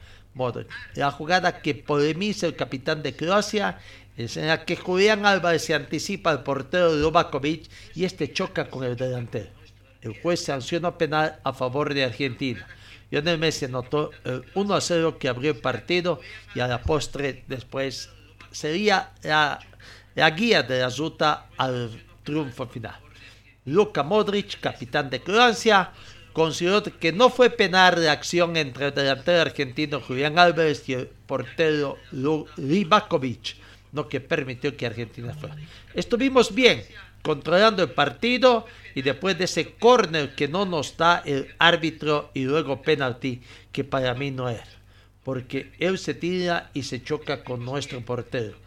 La jugada que polemiza el capitán de Croacia es en la que Julián Álvarez se anticipa al portero Lobakovic y este choca con el delantero. El juez sancionó penal a favor de Argentina. Lionel Messi anotó el 1 a 0 que abrió el partido y a la postre después sería la, la guía de la ruta al triunfo final. Luka Modric, capitán de Croacia, consideró que no fue penal la acción entre el delantero argentino Julián Álvarez y el portero Livakovic, lo que permitió que Argentina fuera. Estuvimos bien controlando el partido y después de ese córner que no nos da el árbitro y luego penalti que para mí no era, porque él se tira y se choca con nuestro portero.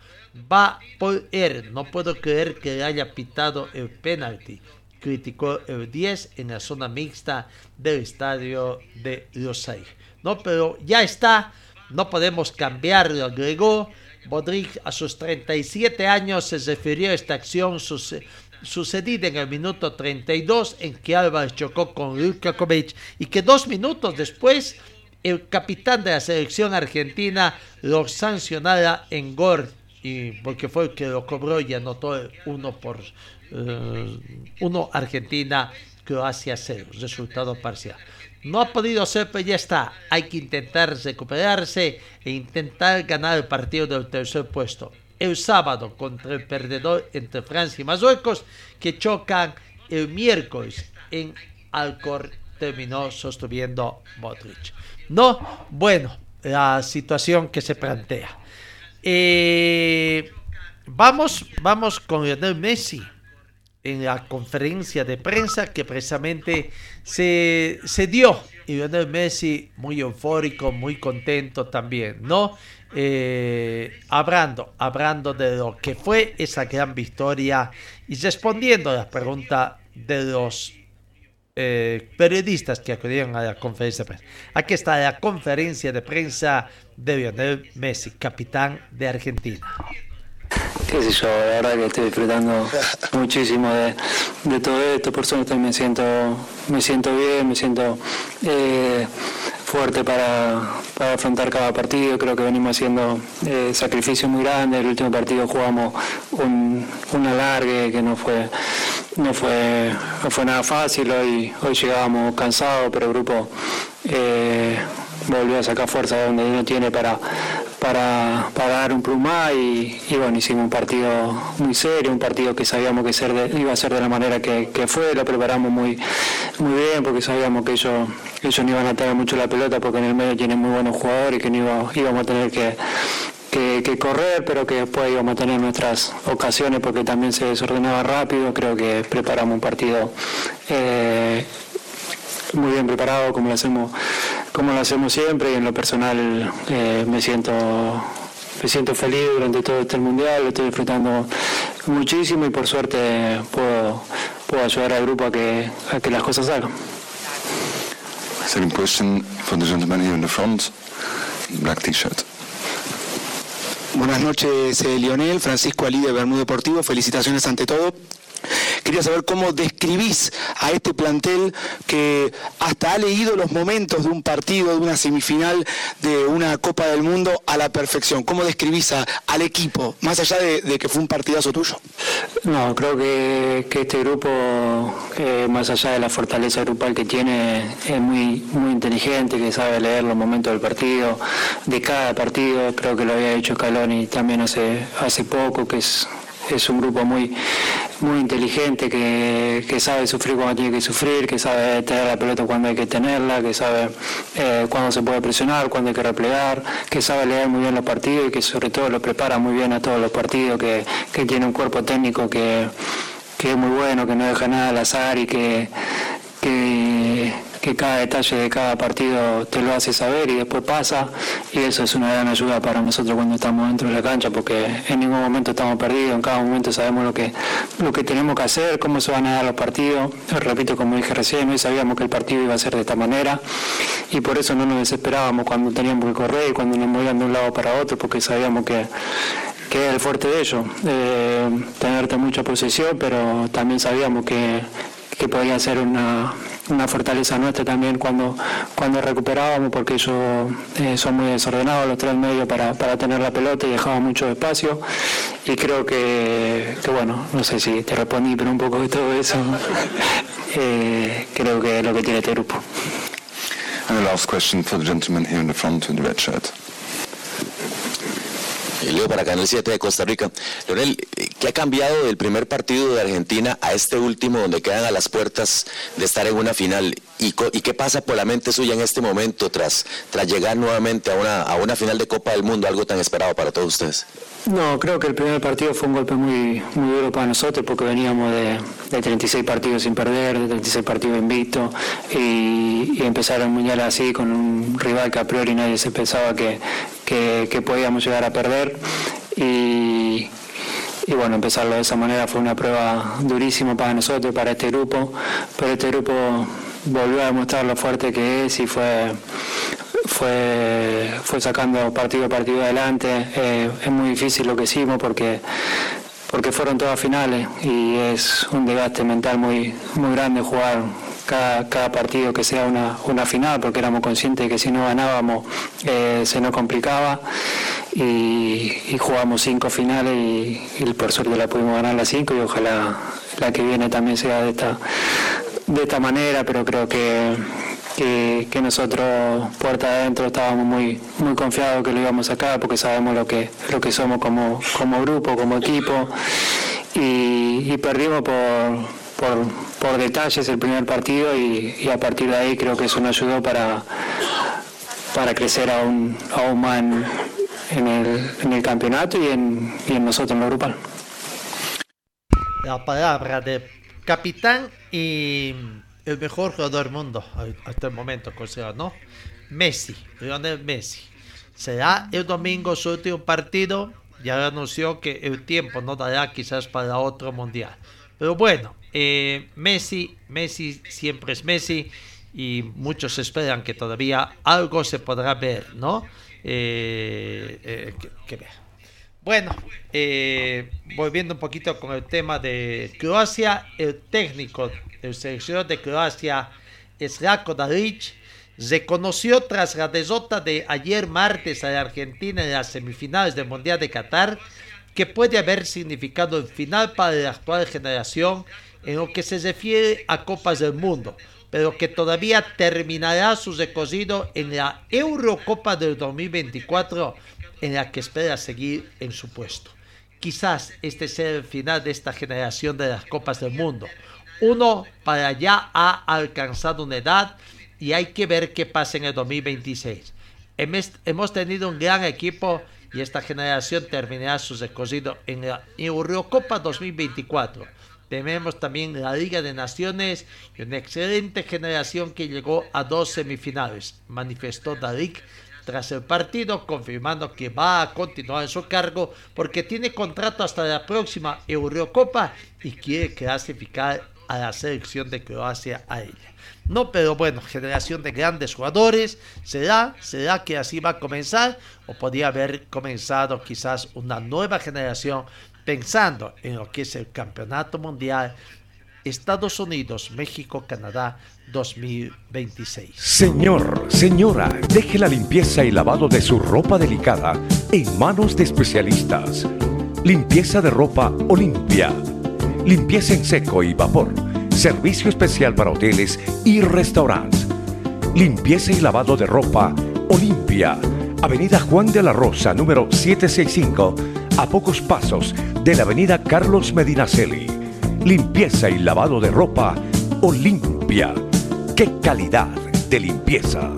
Va por él, no puedo creer que le haya pitado el penalti criticó el 10 en la zona mixta del estadio de Losail. No, pero ya está, no podemos cambiarlo, agregó. Modric a sus 37 años se refirió a esta acción sucedida en el minuto 32 en que Álvarez chocó con Lukakovic y que dos minutos después el capitán de la selección argentina lo sancionara en gol y porque fue el que lo cobró y anotó uno por eh, uno Argentina, Croacia 0, resultado parcial. No ha podido ser, pero ya está. Hay que intentar recuperarse e intentar ganar el partido del tercer puesto. El sábado contra el perdedor entre Francia y Marruecos, que chocan el miércoles en Alcor, terminó sosteniendo Modric. No, bueno, la situación que se plantea. Eh, vamos, vamos con Lionel Messi en la conferencia de prensa que precisamente se, se dio. Y Lionel Messi muy eufórico, muy contento también, ¿no? Eh, hablando, hablando de lo que fue esa gran victoria y respondiendo a la pregunta de los eh, periodistas que acudieron a la conferencia de prensa. Aquí está la conferencia de prensa de Lionel Messi, capitán de Argentina qué sé yo, la verdad que estoy disfrutando muchísimo de, todo esto, por suerte me siento, me siento bien, me siento eh, fuerte para, afrontar cada partido, creo que venimos haciendo eh, sacrificios muy grandes, el último partido jugamos un, alargue que no fue no fue no fue nada fácil, hoy, hoy llegábamos cansados, pero el grupo eh, volvió a sacar fuerza donde no tiene para, para, dar un pluma y, bueno, hicimos un partido muy serio, un partido que sabíamos que iba a ser de la manera que, fue, lo preparamos muy, muy bien porque sabíamos que ellos, ellos no iban a tener mucho la pelota porque en el medio tienen muy buenos jugadores y que no íbamos a tener que, correr, pero que después íbamos a tener nuestras ocasiones porque también se desordenaba rápido. Creo que preparamos un partido eh, muy bien preparado, como lo hacemos, como lo hacemos siempre, y en lo personal eh, me siento me siento feliz durante todo este mundial, lo estoy disfrutando muchísimo y por suerte puedo, puedo ayudar al grupo a que, a que las cosas salgan. Second question for the gentleman here in the front, black t-shirt. Buenas noches, eh, Lionel, Francisco Ali de Bermú Deportivo, felicitaciones ante todo. Quería saber cómo describís a este plantel que hasta ha leído los momentos de un partido, de una semifinal, de una Copa del Mundo a la perfección. ¿Cómo describís al equipo, más allá de, que fue un partidazo tuyo? No, creo que, este grupo, más allá de la fortaleza grupal que tiene, es muy, muy inteligente, que sabe leer los momentos del partido, de cada partido. Creo que lo había hecho Scaloni también hace, hace poco, que es es un grupo muy, muy inteligente que, sabe sufrir cuando tiene que sufrir, que sabe tener la pelota cuando hay que tenerla, que sabe eh, cuándo se puede presionar, cuándo hay que replegar, que sabe leer muy bien los partidos y que sobre todo lo prepara muy bien a todos los partidos, que, tiene un cuerpo técnico que, es muy bueno, que no deja nada al azar y que, que que cada detalle de cada partido te lo hace saber y después pasa y eso es una gran ayuda para nosotros cuando estamos dentro de la cancha porque en ningún momento estamos perdidos, en cada momento sabemos lo que, lo que tenemos que hacer, cómo se van a dar los partidos, repito como dije recién, hoy sabíamos que el partido iba a ser de esta manera y por eso no nos desesperábamos cuando teníamos que correr y cuando nos movían de un lado para otro porque sabíamos que que el fuerte de ellos, eh, tenerte mucha posesión, pero también sabíamos que, que podía ser una, una fortaleza nuestra también cuando, cuando recuperábamos, porque ellos eh, son muy desordenados los tres medios para, para tener la pelota y dejaban mucho espacio. Y creo que, que, bueno, no sé si te respondí, pero un poco de todo eso, eh, creo que es lo que tiene este grupo. And the last question for the gentleman here in the front in the red shirt. Leo para Canal 7 de Costa Rica. Leonel, ¿qué ha cambiado del primer partido de Argentina a este último donde quedan a las puertas de estar en una final? ¿Y, qué pasa por la mente suya en este momento tras, tras llegar nuevamente a una, a una final de Copa del Mundo, algo tan esperado para todos ustedes? No, creo que el primer partido fue un golpe muy, muy duro para nosotros porque veníamos de, 36 partidos sin perder, de 36 partidos invictos y, empezar el así con un rival que a priori nadie se pensaba que, que, podíamos llegar a perder. Y, bueno, empezarlo de esa manera fue una prueba durísima para nosotros, para este grupo, pero este grupo volvió a demostrar lo fuerte que es y fue fue, fue sacando partido a partido adelante. Eh, es muy difícil lo que hicimos porque porque fueron todas finales y es un desgaste mental muy, muy grande jugar cada, partido que sea una, final, porque éramos conscientes de que si no ganábamos eh, se nos complicaba. Y, jugamos cinco finales y, por suerte la pudimos ganar las cinco y ojalá la que viene también sea de esta, de esta manera, pero creo que, que, nosotros puerta adentro estábamos muy muy confiados que lo íbamos a sacar porque sabemos lo que lo que somos como, como grupo, como equipo. Y perdimos por por, detalles el primer partido y, a partir de ahí creo que eso nos ayudó para, para crecer aún, aún más en, el, en el campeonato y en, y en nosotros en lo grupal. La palabra de capitán y el mejor jugador del mundo hasta el momento, considero, ¿no? Messi, Lionel Messi. Será el domingo su último partido. Ya anunció que el tiempo no dará quizás para otro mundial. Pero bueno, eh, Messi, Messi siempre es Messi y muchos esperan que todavía algo se podrá ver, ¿no? Eh, eh, que, Bueno, volviendo un poquito con el tema de Croacia, el técnico del seleccionador de Croacia, Slavko Dalic, reconoció tras la derrota de ayer martes a la Argentina en las semifinales del Mundial de Qatar que puede haber significado el final para la actual generación en lo que se refiere a Copas del Mundo, pero que todavía terminará su recorrido en la Eurocopa del 2024 en la que espera seguir en su puesto. Quizás este sea el final de esta generación de las Copas del Mundo. Uno para allá ha alcanzado una edad y hay que ver qué pasa en el 2026. Hemos tenido un gran equipo y esta generación terminará su recorrido en la Eurocopa 2024. Tenemos también la Liga de Naciones y una excelente generación que llegó a dos semifinales, manifestó Darik tras el partido, confirmando que va a continuar en su cargo porque tiene contrato hasta la próxima Eurocopa y quiere clasificar a la selección de Croacia a ella. No, pero bueno, generación de grandes jugadores. ¿Será? ¿Será que así va a comenzar? ¿O podría haber comenzado quizás una nueva generación pensando en lo que es el Campeonato Mundial Estados Unidos, México, Canadá 2026. Señor, señora, deje la limpieza y lavado de su ropa delicada en manos de especialistas. Limpieza de ropa Olimpia. Limpieza en seco y vapor Servicio especial para hoteles y restaurantes. Limpieza y lavado de ropa Olimpia. Avenida Juan de la Rosa, número 765, a pocos pasos de la Avenida Carlos Medinaceli. Limpieza y lavado de ropa Olimpia. ¡Qué calidad de limpieza!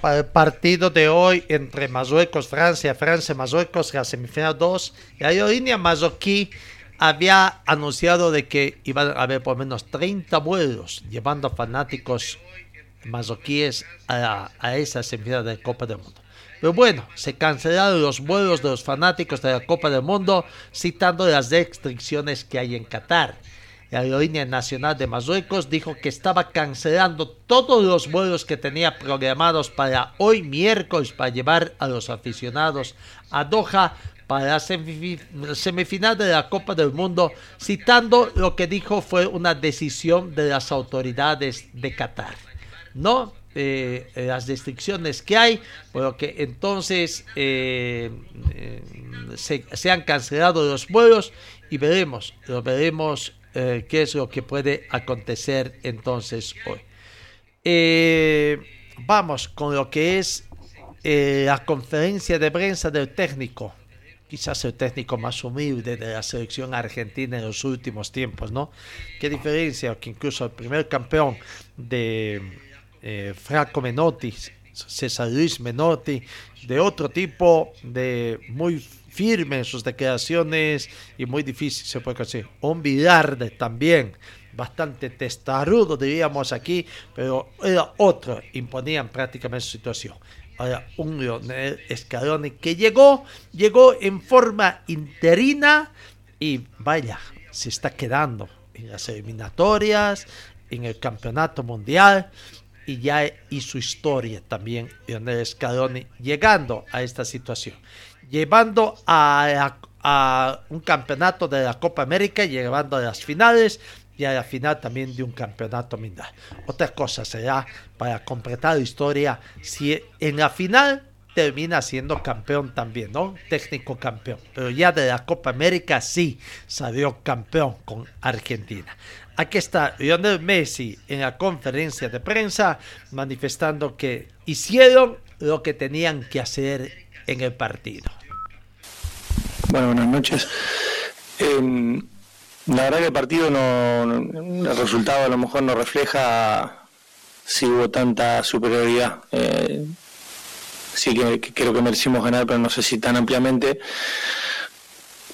Para el partido de hoy entre Marruecos, Francia, Francia, Marruecos, la semifinal 2, la aerolínea marroquí había anunciado de que iban a haber por lo menos 30 vuelos llevando fanáticos mazoquíes a, a esa semifinal de Copa del Mundo. Pero bueno, se cancelaron los vuelos de los fanáticos de la Copa del Mundo citando las restricciones que hay en Qatar. La aerolínea nacional de Marruecos dijo que estaba cancelando todos los vuelos que tenía programados para hoy miércoles para llevar a los aficionados a Doha para la semifinal de la Copa del Mundo, citando lo que dijo fue una decisión de las autoridades de Qatar. No eh, las restricciones que hay, por que entonces eh, eh, se, han cancelado los vuelos y veremos, lo veremos qué es lo que puede acontecer entonces hoy. vamos con lo que es la conferencia de prensa del técnico quizás el técnico más humilde de la selección argentina en los últimos tiempos, ¿no? Qué diferencia que incluso el primer campeón de eh, Franco Menotti, César Luis Menotti, de otro tipo, de muy firme en sus declaraciones y muy difícil, se puede decir. Un Vilarde también, bastante testarudo, diríamos aquí, pero era otro, imponían prácticamente su situación un Lionel Scaloni que llegó, llegó en forma interina y vaya, se está quedando en las eliminatorias, en el campeonato mundial y ya hizo historia también Lionel Scaloni llegando a esta situación, llevando a, a un campeonato de la Copa América, llevando a las finales y a la final también de un campeonato mundial. Otra cosa será para completar la historia si en la final termina siendo campeón también, ¿no? Técnico campeón. Pero ya de la Copa América sí salió campeón con Argentina. Aquí está Lionel Messi en la conferencia de prensa manifestando que hicieron lo que tenían que hacer en el partido. Bueno, buenas noches. Em, la verdad que el partido no, el resultado a lo mejor no refleja si hubo tanta superioridad. Eh, sí que, creo que merecimos ganar, pero no sé si tan ampliamente.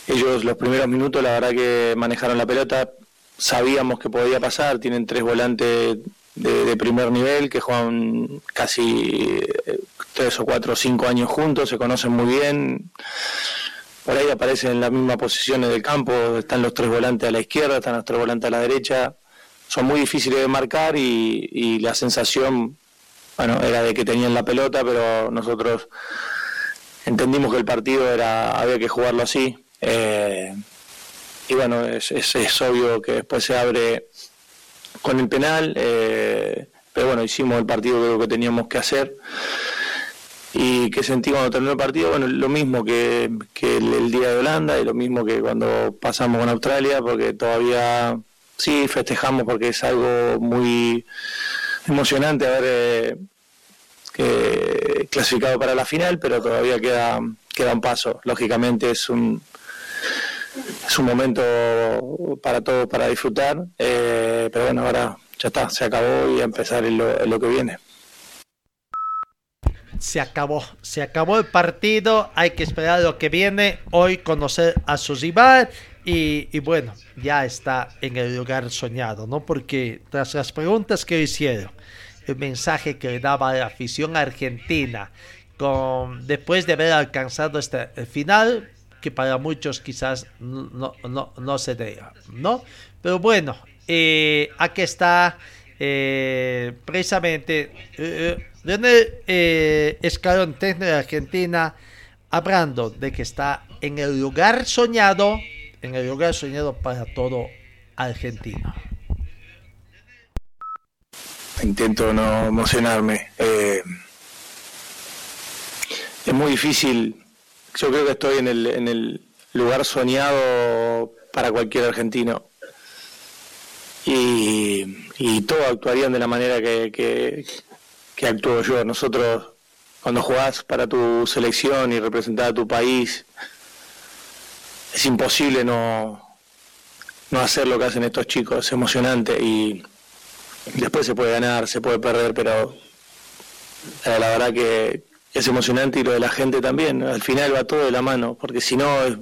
ellos los primeros minutos la verdad que manejaron la pelota, sabíamos que podía pasar, tienen tres volantes de, primer nivel que juegan casi eh, tres o cuatro o cinco años juntos, se conocen muy bien. Por ahí aparecen en las mismas posiciones del campo, están los tres volantes a la izquierda, están los tres volantes a la derecha. Son muy difíciles de marcar y, la sensación, bueno, era de que tenían la pelota, pero nosotros entendimos que el partido era había que jugarlo así. Eh, y bueno, es, es, obvio que después se abre con el penal, eh, pero bueno, hicimos el partido que, que teníamos que hacer. Y que sentí cuando terminó el partido, bueno, lo mismo que, el, día de Holanda y lo mismo que cuando pasamos con Australia, porque todavía sí festejamos porque es algo muy emocionante haber eh, clasificado para la final, pero todavía queda, queda un paso. Lógicamente es un, es un momento para todos para disfrutar, eh, pero bueno, ahora ya está, se acabó y a empezar en lo, que viene. Se acabó, se acabó el partido, hay que esperar lo que viene, hoy conocer a su rival y, bueno, ya está en el lugar soñado, ¿no? Porque tras las preguntas que hicieron, el mensaje que le daba la afición argentina, con, después de haber alcanzado este final, que para muchos quizás no, no, no se diga, ¿no? Pero bueno, eh, aquí está eh, precisamente eh, René Escalón, técnico de Argentina, hablando de que está en el lugar soñado, en el lugar soñado para todo argentino. Intento no emocionarme. es muy difícil yo creo que estoy en el, en el lugar soñado para cualquier argentino. Y, y todos actuarían de la manera que, que, actúo yo. Nosotros, cuando jugás para tu selección y representar a tu país, es imposible no, no hacer lo que hacen estos chicos. Es emocionante y después se puede ganar, se puede perder, pero la verdad que, es emocionante y lo de la gente también. Al final va todo de la mano, porque si no es,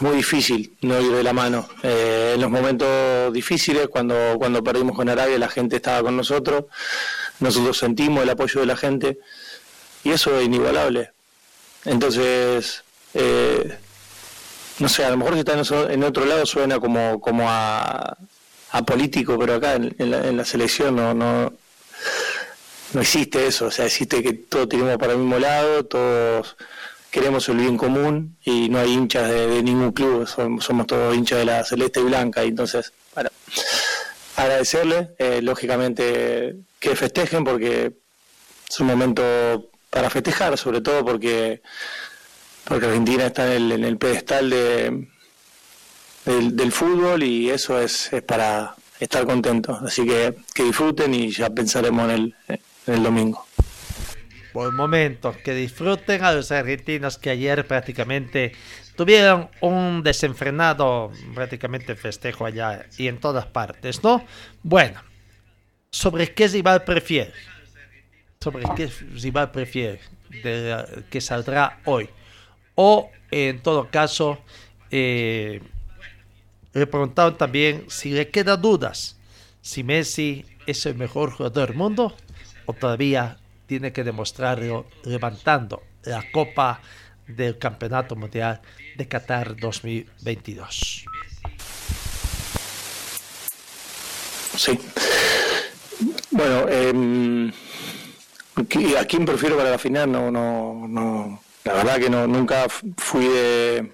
muy difícil no ir de la mano. Eh, en los momentos difíciles, cuando, cuando perdimos con Arabia, la gente estaba con nosotros, nosotros sentimos el apoyo de la gente y eso es inigualable. Entonces, eh, no sé, a lo mejor si está en otro lado suena como, como a, a político, pero acá en, la, en la selección no, no no existe eso, o sea, existe que todos tenemos para el mismo lado, todos queremos el bien común y no hay hinchas de, ningún club, somos, todos hinchas de la celeste y blanca, y entonces, bueno, agradecerle, eh, lógicamente que festejen porque es un momento para festejar, sobre todo porque, porque Argentina está en el, pedestal de, del, fútbol y eso es, para estar contentos, así que que disfruten y ya pensaremos en el domingo. Por momento, que disfruten a los argentinos que ayer prácticamente tuvieron un desenfrenado prácticamente festejo allá y en todas partes, ¿no? Bueno, ¿sobre qué rival prefiere? ¿Sobre qué rival prefiere de, que saldrá hoy? O en todo caso, eh, le preguntaron también si le quedan dudas si Messi es el mejor jugador del mundo o todavía tiene que demostrarlo levantando la Copa del Campeonato Mundial de Qatar 2022. Sí. Bueno, eh, ¿a quién prefiero para la final? No, no, no. La verdad que no, nunca fui de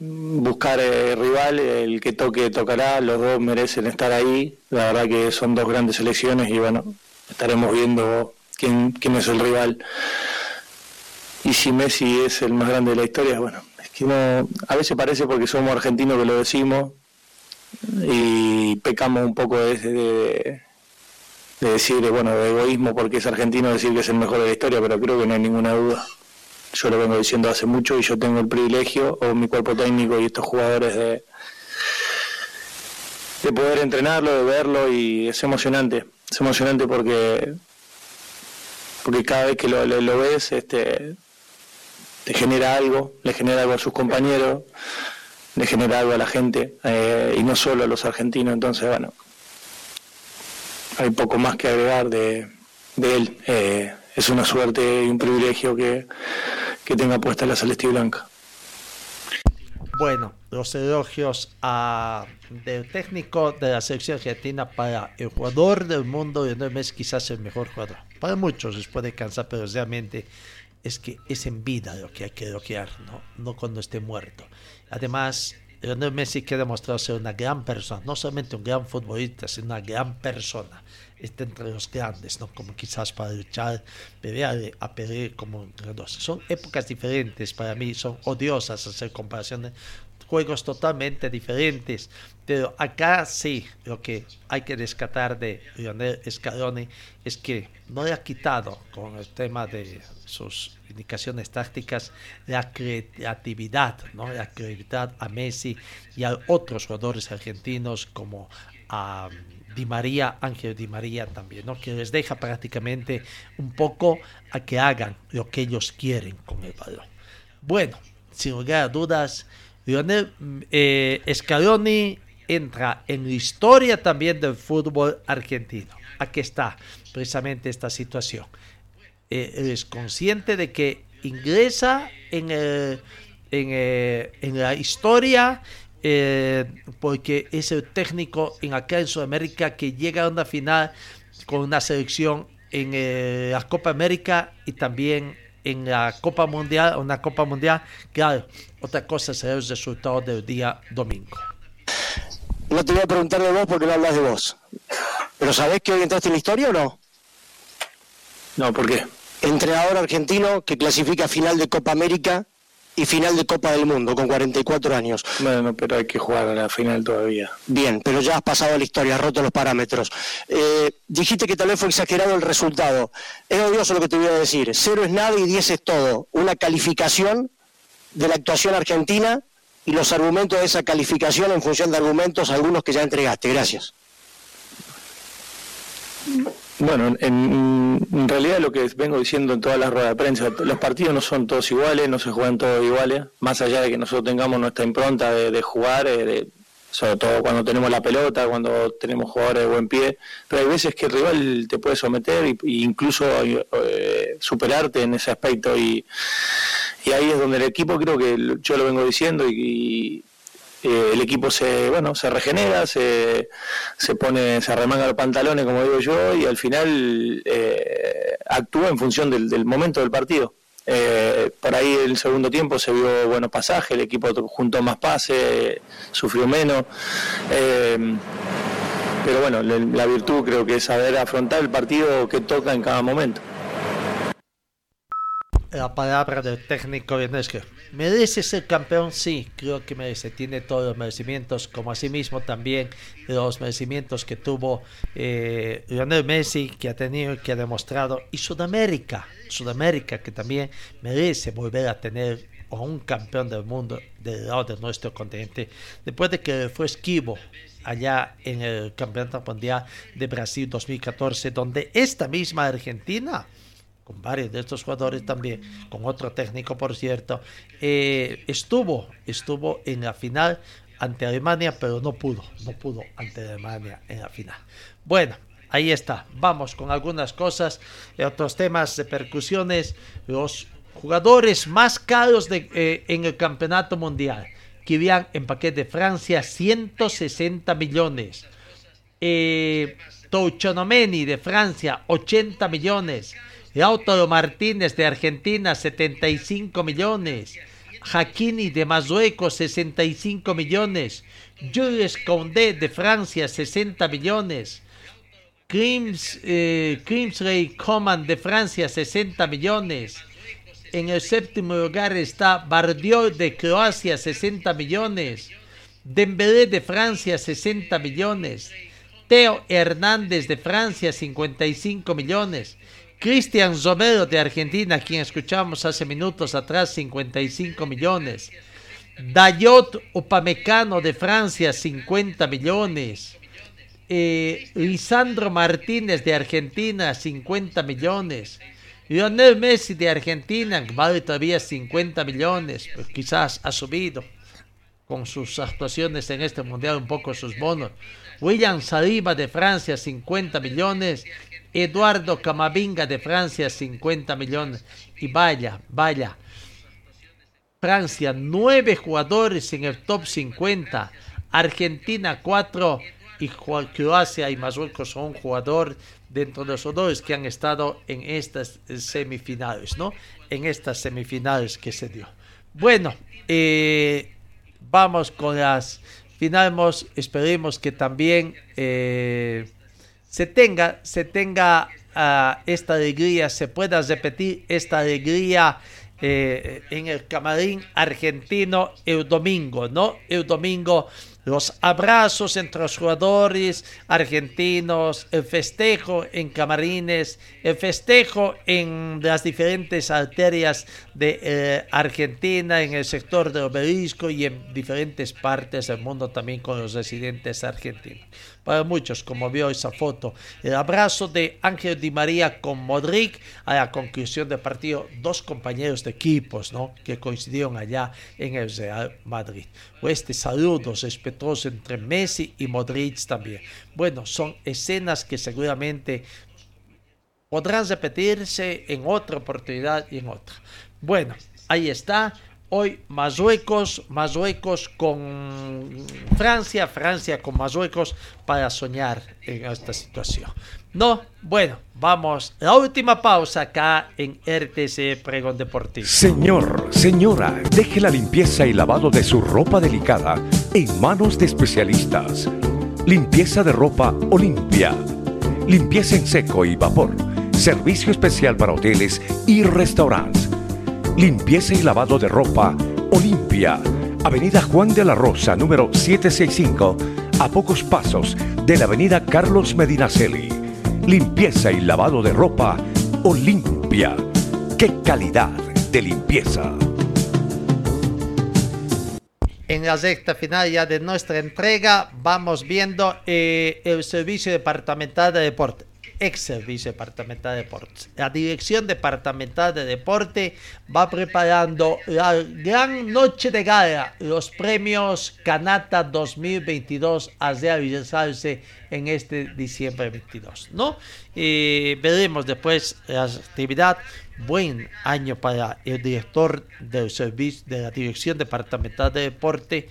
buscar eh, rival, el que toque tocará, los dos merecen estar ahí, la verdad que son dos grandes selecciones y bueno, estaremos viendo quién, quién es el rival. Y si Messi es el más grande de la historia, bueno, es que no, a veces parece porque somos argentinos que lo decimos y pecamos un poco de, de, de decir, bueno, de egoísmo porque es argentino decir que es el mejor de la historia, pero creo que no hay ninguna duda yo lo vengo diciendo hace mucho y yo tengo el privilegio, o mi cuerpo técnico y estos jugadores, de, de poder entrenarlo, de verlo y es emocionante. Es emocionante porque, porque cada vez que lo, lo ves, este, te genera algo, le genera algo a sus compañeros, le genera algo a la gente eh, y no solo a los argentinos. Entonces, bueno, hay poco más que agregar de, él. Eh, es una suerte y un privilegio que, que tenga puesta la celeste blanca. Bueno, los elogios a, del técnico de la selección argentina para el jugador del mundo, no es quizás el mejor jugador. Para muchos les puede cansar, pero realmente es que es en vida lo que hay que elogiar, no, no cuando esté muerto. Además, Lionel Messi que ha ser una gran persona, no solamente un gran futbolista, sino una gran persona. Está entre los grandes, ¿no? Como quizás para luchar, pelear a pelear como dos. Son épocas diferentes para mí, son odiosas hacer comparaciones juegos totalmente diferentes. Pero acá sí, lo que hay que rescatar de Lionel Scaloni es que no le ha quitado con el tema de sus indicaciones tácticas la creatividad, ¿no? la creatividad a Messi y a otros jugadores argentinos como a Di María, Ángel Di María también, ¿no? que les deja prácticamente un poco a que hagan lo que ellos quieren con el balón. Bueno, sin lugar a dudas, Lionel eh, Scaloni entra en la historia también del fútbol argentino. Aquí está precisamente esta situación. Eh, es consciente de que ingresa en, eh, en la historia eh, porque es el técnico en acá en Sudamérica que llega a una final con una selección en la Copa América y también en la Copa Mundial, una Copa Mundial, claro, otra cosa será el resultado del día domingo. No te voy a preguntar de vos porque no hablas de vos. ¿Pero sabés que hoy entraste en la historia o no? No, ¿por qué? Entrenador argentino que clasifica final de Copa América y final de Copa del Mundo con 44 años. Bueno, pero hay que jugar a la final todavía. Bien, pero ya has pasado la historia, has roto los parámetros. Eh, dijiste que tal vez fue exagerado el resultado. Es odioso lo que te voy a decir. Cero es nada y diez es todo. Una calificación de la actuación argentina y los argumentos de esa calificación en función de argumentos, algunos que ya entregaste. Gracias. Bueno, en, realidad lo que vengo diciendo en todas las ruedas de prensa, los partidos no son todos iguales, no se juegan todos iguales, más allá de que nosotros tengamos nuestra impronta de, jugar, eh, sobre todo cuando tenemos la pelota, cuando tenemos jugadores de buen pie, pero hay veces que el rival te puede someter e incluso eh, superarte en ese aspecto y, ahí es donde el equipo creo que yo lo vengo diciendo y eh, el equipo se bueno se regenera se, se pone se arremanga los pantalones como digo yo y al final eh, actúa en función del, momento del partido. Eh, por ahí el segundo tiempo se vio buenos pasajes el equipo juntó más pases sufrió menos pero bueno la virtud creo que es saber afrontar el partido que toca en cada momento la palabra del técnico que ¿Merece ser campeón? Sí, creo que merece. Tiene todos los merecimientos, como asimismo también los merecimientos que tuvo eh, Lionel Messi, que ha tenido, que ha demostrado, y Sudamérica, Sudamérica que también merece volver a tener a un campeón del mundo del lado de nuestro continente, después de que fue esquivo allá en el Campeonato Mundial de Brasil 2014, donde esta misma Argentina con varios de estos jugadores también, con otro técnico por cierto, eh, estuvo, estuvo en la final ante Alemania, pero no pudo, no pudo ante Alemania en la final. Bueno, ahí está, vamos con algunas cosas, otros temas de percusiones, los jugadores más caros de, eh, en el campeonato mundial. Kilian en paquete de Francia, 160 millones. Eh, Touchonomeni de Francia, 80 millones. Lautaro Martínez de Argentina, 75 millones. Hakini de Marruecos, 65 millones. Jules Condé de Francia, 60 millones. Crims, eh, Coman de Francia, 60 millones. En el séptimo lugar está Bardiol de Croacia, 60 millones. Dembélé de Francia, 60 millones. Teo Hernández de Francia, 55 millones. Cristian Romero de Argentina, quien escuchamos hace minutos atrás, 55 millones. Dayot Upamecano de Francia, 50 millones. Eh, Lisandro Martínez de Argentina, 50 millones. Lionel Messi de Argentina, vale todavía 50 millones, pues quizás ha subido con sus actuaciones en este mundial un poco sus bonos. William Saliba de Francia, 50 millones. Eduardo Camavinga de Francia, 50 millones. Y vaya, vaya. Francia, nueve jugadores en el top 50. Argentina, cuatro. Y Croacia y Marruecos son un jugador dentro de los jugadores que han estado en estas semifinales, ¿no? En estas semifinales que se dio. Bueno, eh, vamos con las finales. Esperemos que también eh, se tenga, se tenga ah, esta alegría, se pueda repetir esta alegría eh, en el camarín argentino el domingo, ¿no? El domingo los abrazos entre los jugadores argentinos, el festejo en camarines, el festejo en las diferentes arterias de eh, Argentina, en el sector del obelisco y en diferentes partes del mundo también con los residentes argentinos para muchos, como vio esa foto. El abrazo de Ángel Di María con Modric a la conclusión del partido, dos compañeros de equipos ¿no? que coincidieron allá en el Real Madrid. Este saludo respetuoso entre Messi y Modric también. Bueno, son escenas que seguramente podrán repetirse en otra oportunidad y en otra. Bueno, ahí está. Hoy Marruecos, Marruecos con Francia, Francia con Marruecos para soñar en esta situación. No, bueno, vamos, la última pausa acá en RTC Pregón Deportivo. Señor, señora, deje la limpieza y lavado de su ropa delicada en manos de especialistas. Limpieza de ropa Olimpia. Limpieza en seco y vapor. Servicio especial para hoteles y restaurantes limpieza y lavado de ropa Olimpia. Avenida Juan de la Rosa, número 765, a pocos pasos de la Avenida Carlos Medinaceli. Limpieza y lavado de ropa Olimpia. ¡Qué calidad de limpieza! En la recta final ya de nuestra entrega vamos viendo eh, el Servicio Departamental de Deporte ex Servicio Departamental de Deportes. La Dirección Departamental de Deporte va preparando la gran noche de gala, los premios Canata 2022 a realizarse en este diciembre 22, ¿no? Y veremos después la actividad. Buen año para el director del servicio de la Dirección Departamental de Deporte,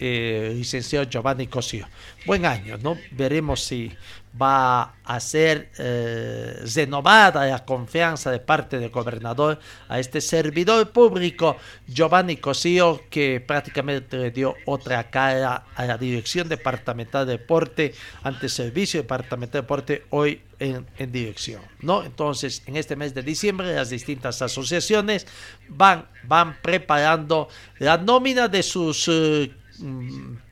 eh, licenciado Giovanni Cosio. Buen año, ¿no? Veremos si va a ser eh, renovada la confianza de parte del gobernador a este servidor público, Giovanni Cosío, que prácticamente le dio otra cara a la Dirección Departamental de Deporte, ante Servicio Departamental de Deporte, hoy en, dirección. ¿no? Entonces, en este mes de diciembre, las distintas asociaciones van, van preparando la nómina de sus... Eh, mm,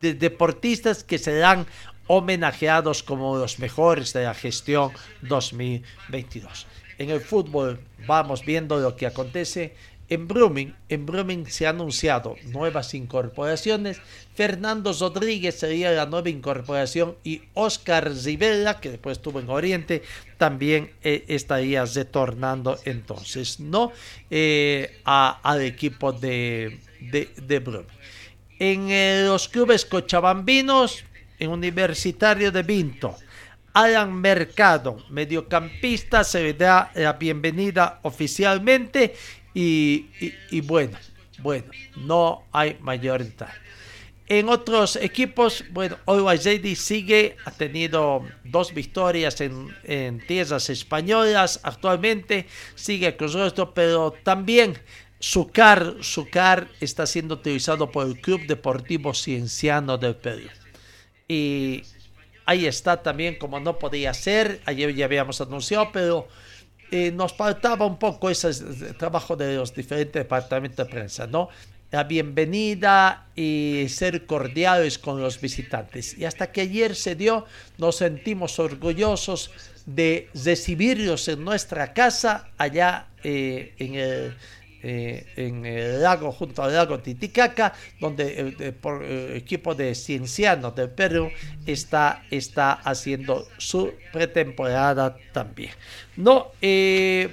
deportistas que se dan homenajeados como los mejores de la gestión 2022. En el fútbol vamos viendo lo que acontece en Brumming. Se han anunciado nuevas incorporaciones. Fernando Rodríguez sería la nueva incorporación y Oscar Rivera, que después estuvo en Oriente, también eh, estaría retornando entonces, ¿no? Eh, al equipo de, de. En eh, los clubes cochabambinos, en Universitario de Vinto. Alan Mercado, mediocampista, se da la bienvenida oficialmente y, bueno, bueno, no hay mayor detalle. En otros equipos, bueno, Always sigue, ha tenido dos victorias en, tierras españolas actualmente, sigue con esto, pero también Sucar, Sucar está siendo utilizado por el Club Deportivo Cienciano del Perú. Y ahí está también, como no podía ser, ayer ya habíamos anunciado, pero eh, nos faltaba un poco ese trabajo de los diferentes departamentos de prensa, ¿no? La bienvenida y ser cordiales con los visitantes. Y hasta que ayer se dio, nos sentimos orgullosos de recibirlos en nuestra casa, allá eh, en, el, eh, en el lago, junto al lago Titicaca, donde el, por, equipo de Ciencianos del Perú está, está haciendo su pretemporada también. No,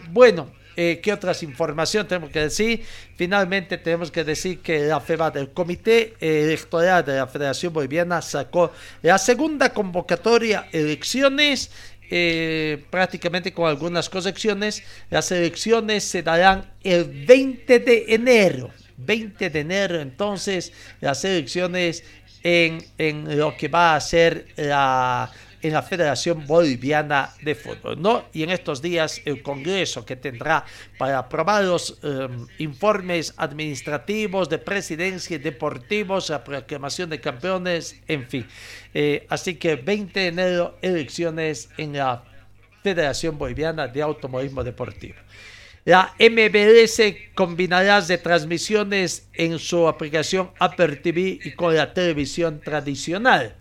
bueno. ¿Qué otras informaciones tenemos que decir? Finalmente tenemos que decir que la FEBA del Comité Electoral de la Federación Boliviana sacó la segunda convocatoria elecciones eh, prácticamente con algunas correcciones. Las elecciones se darán el 20 de enero. 20 de enero, entonces, las elecciones en, en lo que va a ser la en la Federación Boliviana de Fútbol. ¿no? Y en estos días el Congreso que tendrá para aprobar los em, informes administrativos de presidencia y deportivos, la proclamación de campeones, en fin. Eh, así que 20 de enero elecciones en la Federación Boliviana de Automovilismo Deportivo. La MBS combinará de transmisiones en su aplicación Apple TV y con la televisión tradicional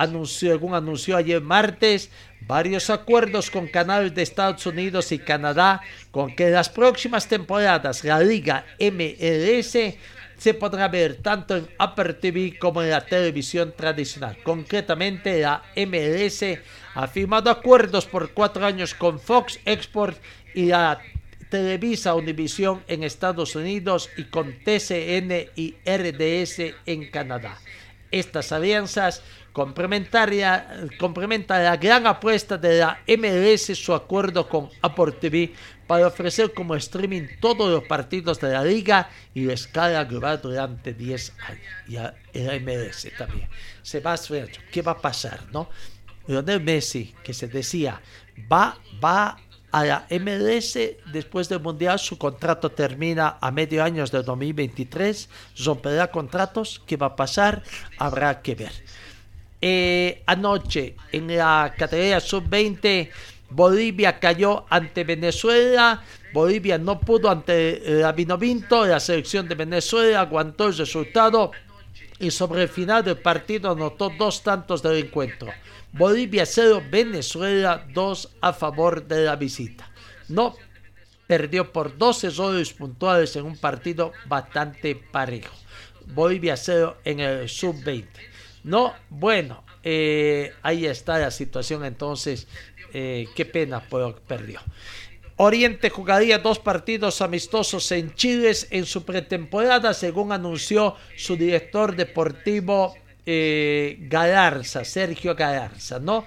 anunció, según anunció ayer martes, varios acuerdos con canales de Estados Unidos y Canadá con que las próximas temporadas la Liga MLS se podrá ver tanto en Upper TV como en la televisión tradicional. Concretamente, la MLS ha firmado acuerdos por cuatro años con Fox Export y la Televisa Univision en Estados Unidos y con TCN y RDS en Canadá. Estas alianzas complementaria, complementa la gran apuesta de la MLS su acuerdo con Apple TV para ofrecer como streaming todos los partidos de la liga y la escala global durante 10 años. Y a la MLS también. Se va a ¿qué va a pasar? ¿no? Lionel Messi, que se decía, va, va a la MLS después del Mundial, su contrato termina a medio año de 2023, romperá contratos, ¿qué va a pasar? Habrá que ver. Eh, anoche en la categoría sub-20 Bolivia cayó ante Venezuela. Bolivia no pudo ante la Vinovinto. La selección de Venezuela aguantó el resultado y sobre el final del partido anotó dos tantos del encuentro. Bolivia 0, Venezuela 2 a favor de la visita. No perdió por 12 errores puntuales en un partido bastante parejo. Bolivia 0 en el sub-20. No, bueno, eh, ahí está la situación entonces. Eh, qué pena, perdió. Oriente jugaría dos partidos amistosos en Chile en su pretemporada, según anunció su director deportivo eh, Galarza, Sergio Galarza, ¿no?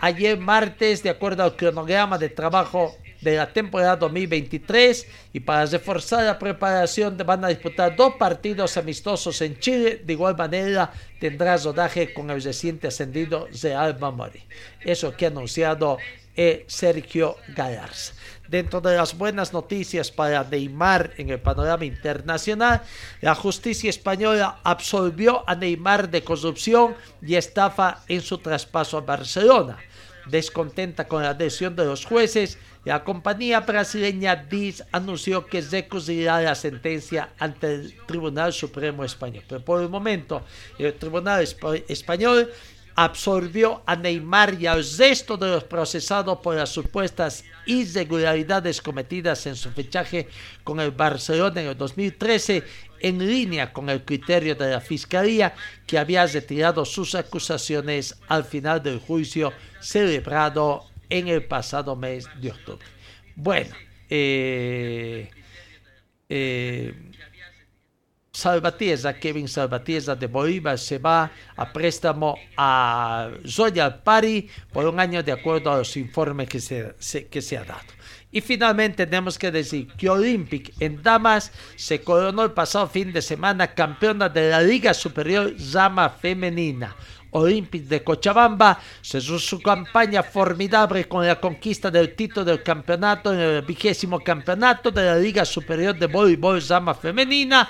Ayer martes, de acuerdo al cronograma de trabajo de la temporada 2023 y para reforzar la preparación van a disputar dos partidos amistosos en Chile. De igual manera tendrá rodaje con el reciente ascendido de Alba Mori. Eso que ha anunciado eh, Sergio Galarza. Dentro de las buenas noticias para Neymar en el panorama internacional, la justicia española absolvió a Neymar de corrupción y estafa en su traspaso a Barcelona. Descontenta con la decisión de los jueces, la compañía brasileña DIS anunció que recurrirá la sentencia ante el Tribunal Supremo Español. Pero por el momento, el Tribunal Español absorbió a Neymar y al resto de los procesados por las supuestas irregularidades cometidas en su fichaje con el Barcelona en el 2013 en línea con el criterio de la Fiscalía que había retirado sus acusaciones al final del juicio celebrado en el pasado mes de octubre. Bueno, eh, eh, Kevin Salvatierra de Bolívar se va a préstamo a Royal Party por un año de acuerdo a los informes que se, que se ha dado. Y finalmente tenemos que decir que Olympic en Damas se coronó el pasado fin de semana campeona de la Liga Superior Rama Femenina. Olympic de Cochabamba cesó su campaña formidable con la conquista del título del campeonato en el vigésimo campeonato de la Liga Superior de Voleibol Rama Femenina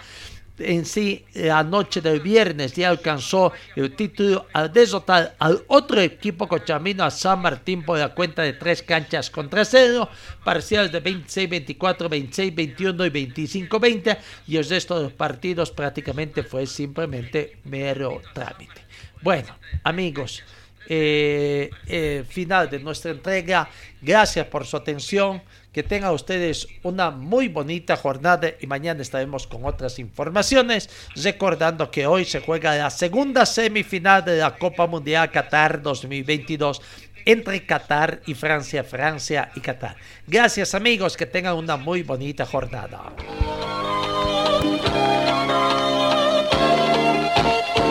en sí la noche del viernes ya alcanzó el título al derrotar al otro equipo cochamino a San Martín por la cuenta de tres canchas contra cero, parciales de 26-24, 26-21 y 25-20 y el resto de los partidos prácticamente fue simplemente mero trámite. Bueno, amigos, eh, eh, final de nuestra entrega. Gracias por su atención. Que tengan ustedes una muy bonita jornada y mañana estaremos con otras informaciones. Recordando que hoy se juega la segunda semifinal de la Copa Mundial Qatar 2022 entre Qatar y Francia, Francia y Qatar. Gracias amigos, que tengan una muy bonita jornada.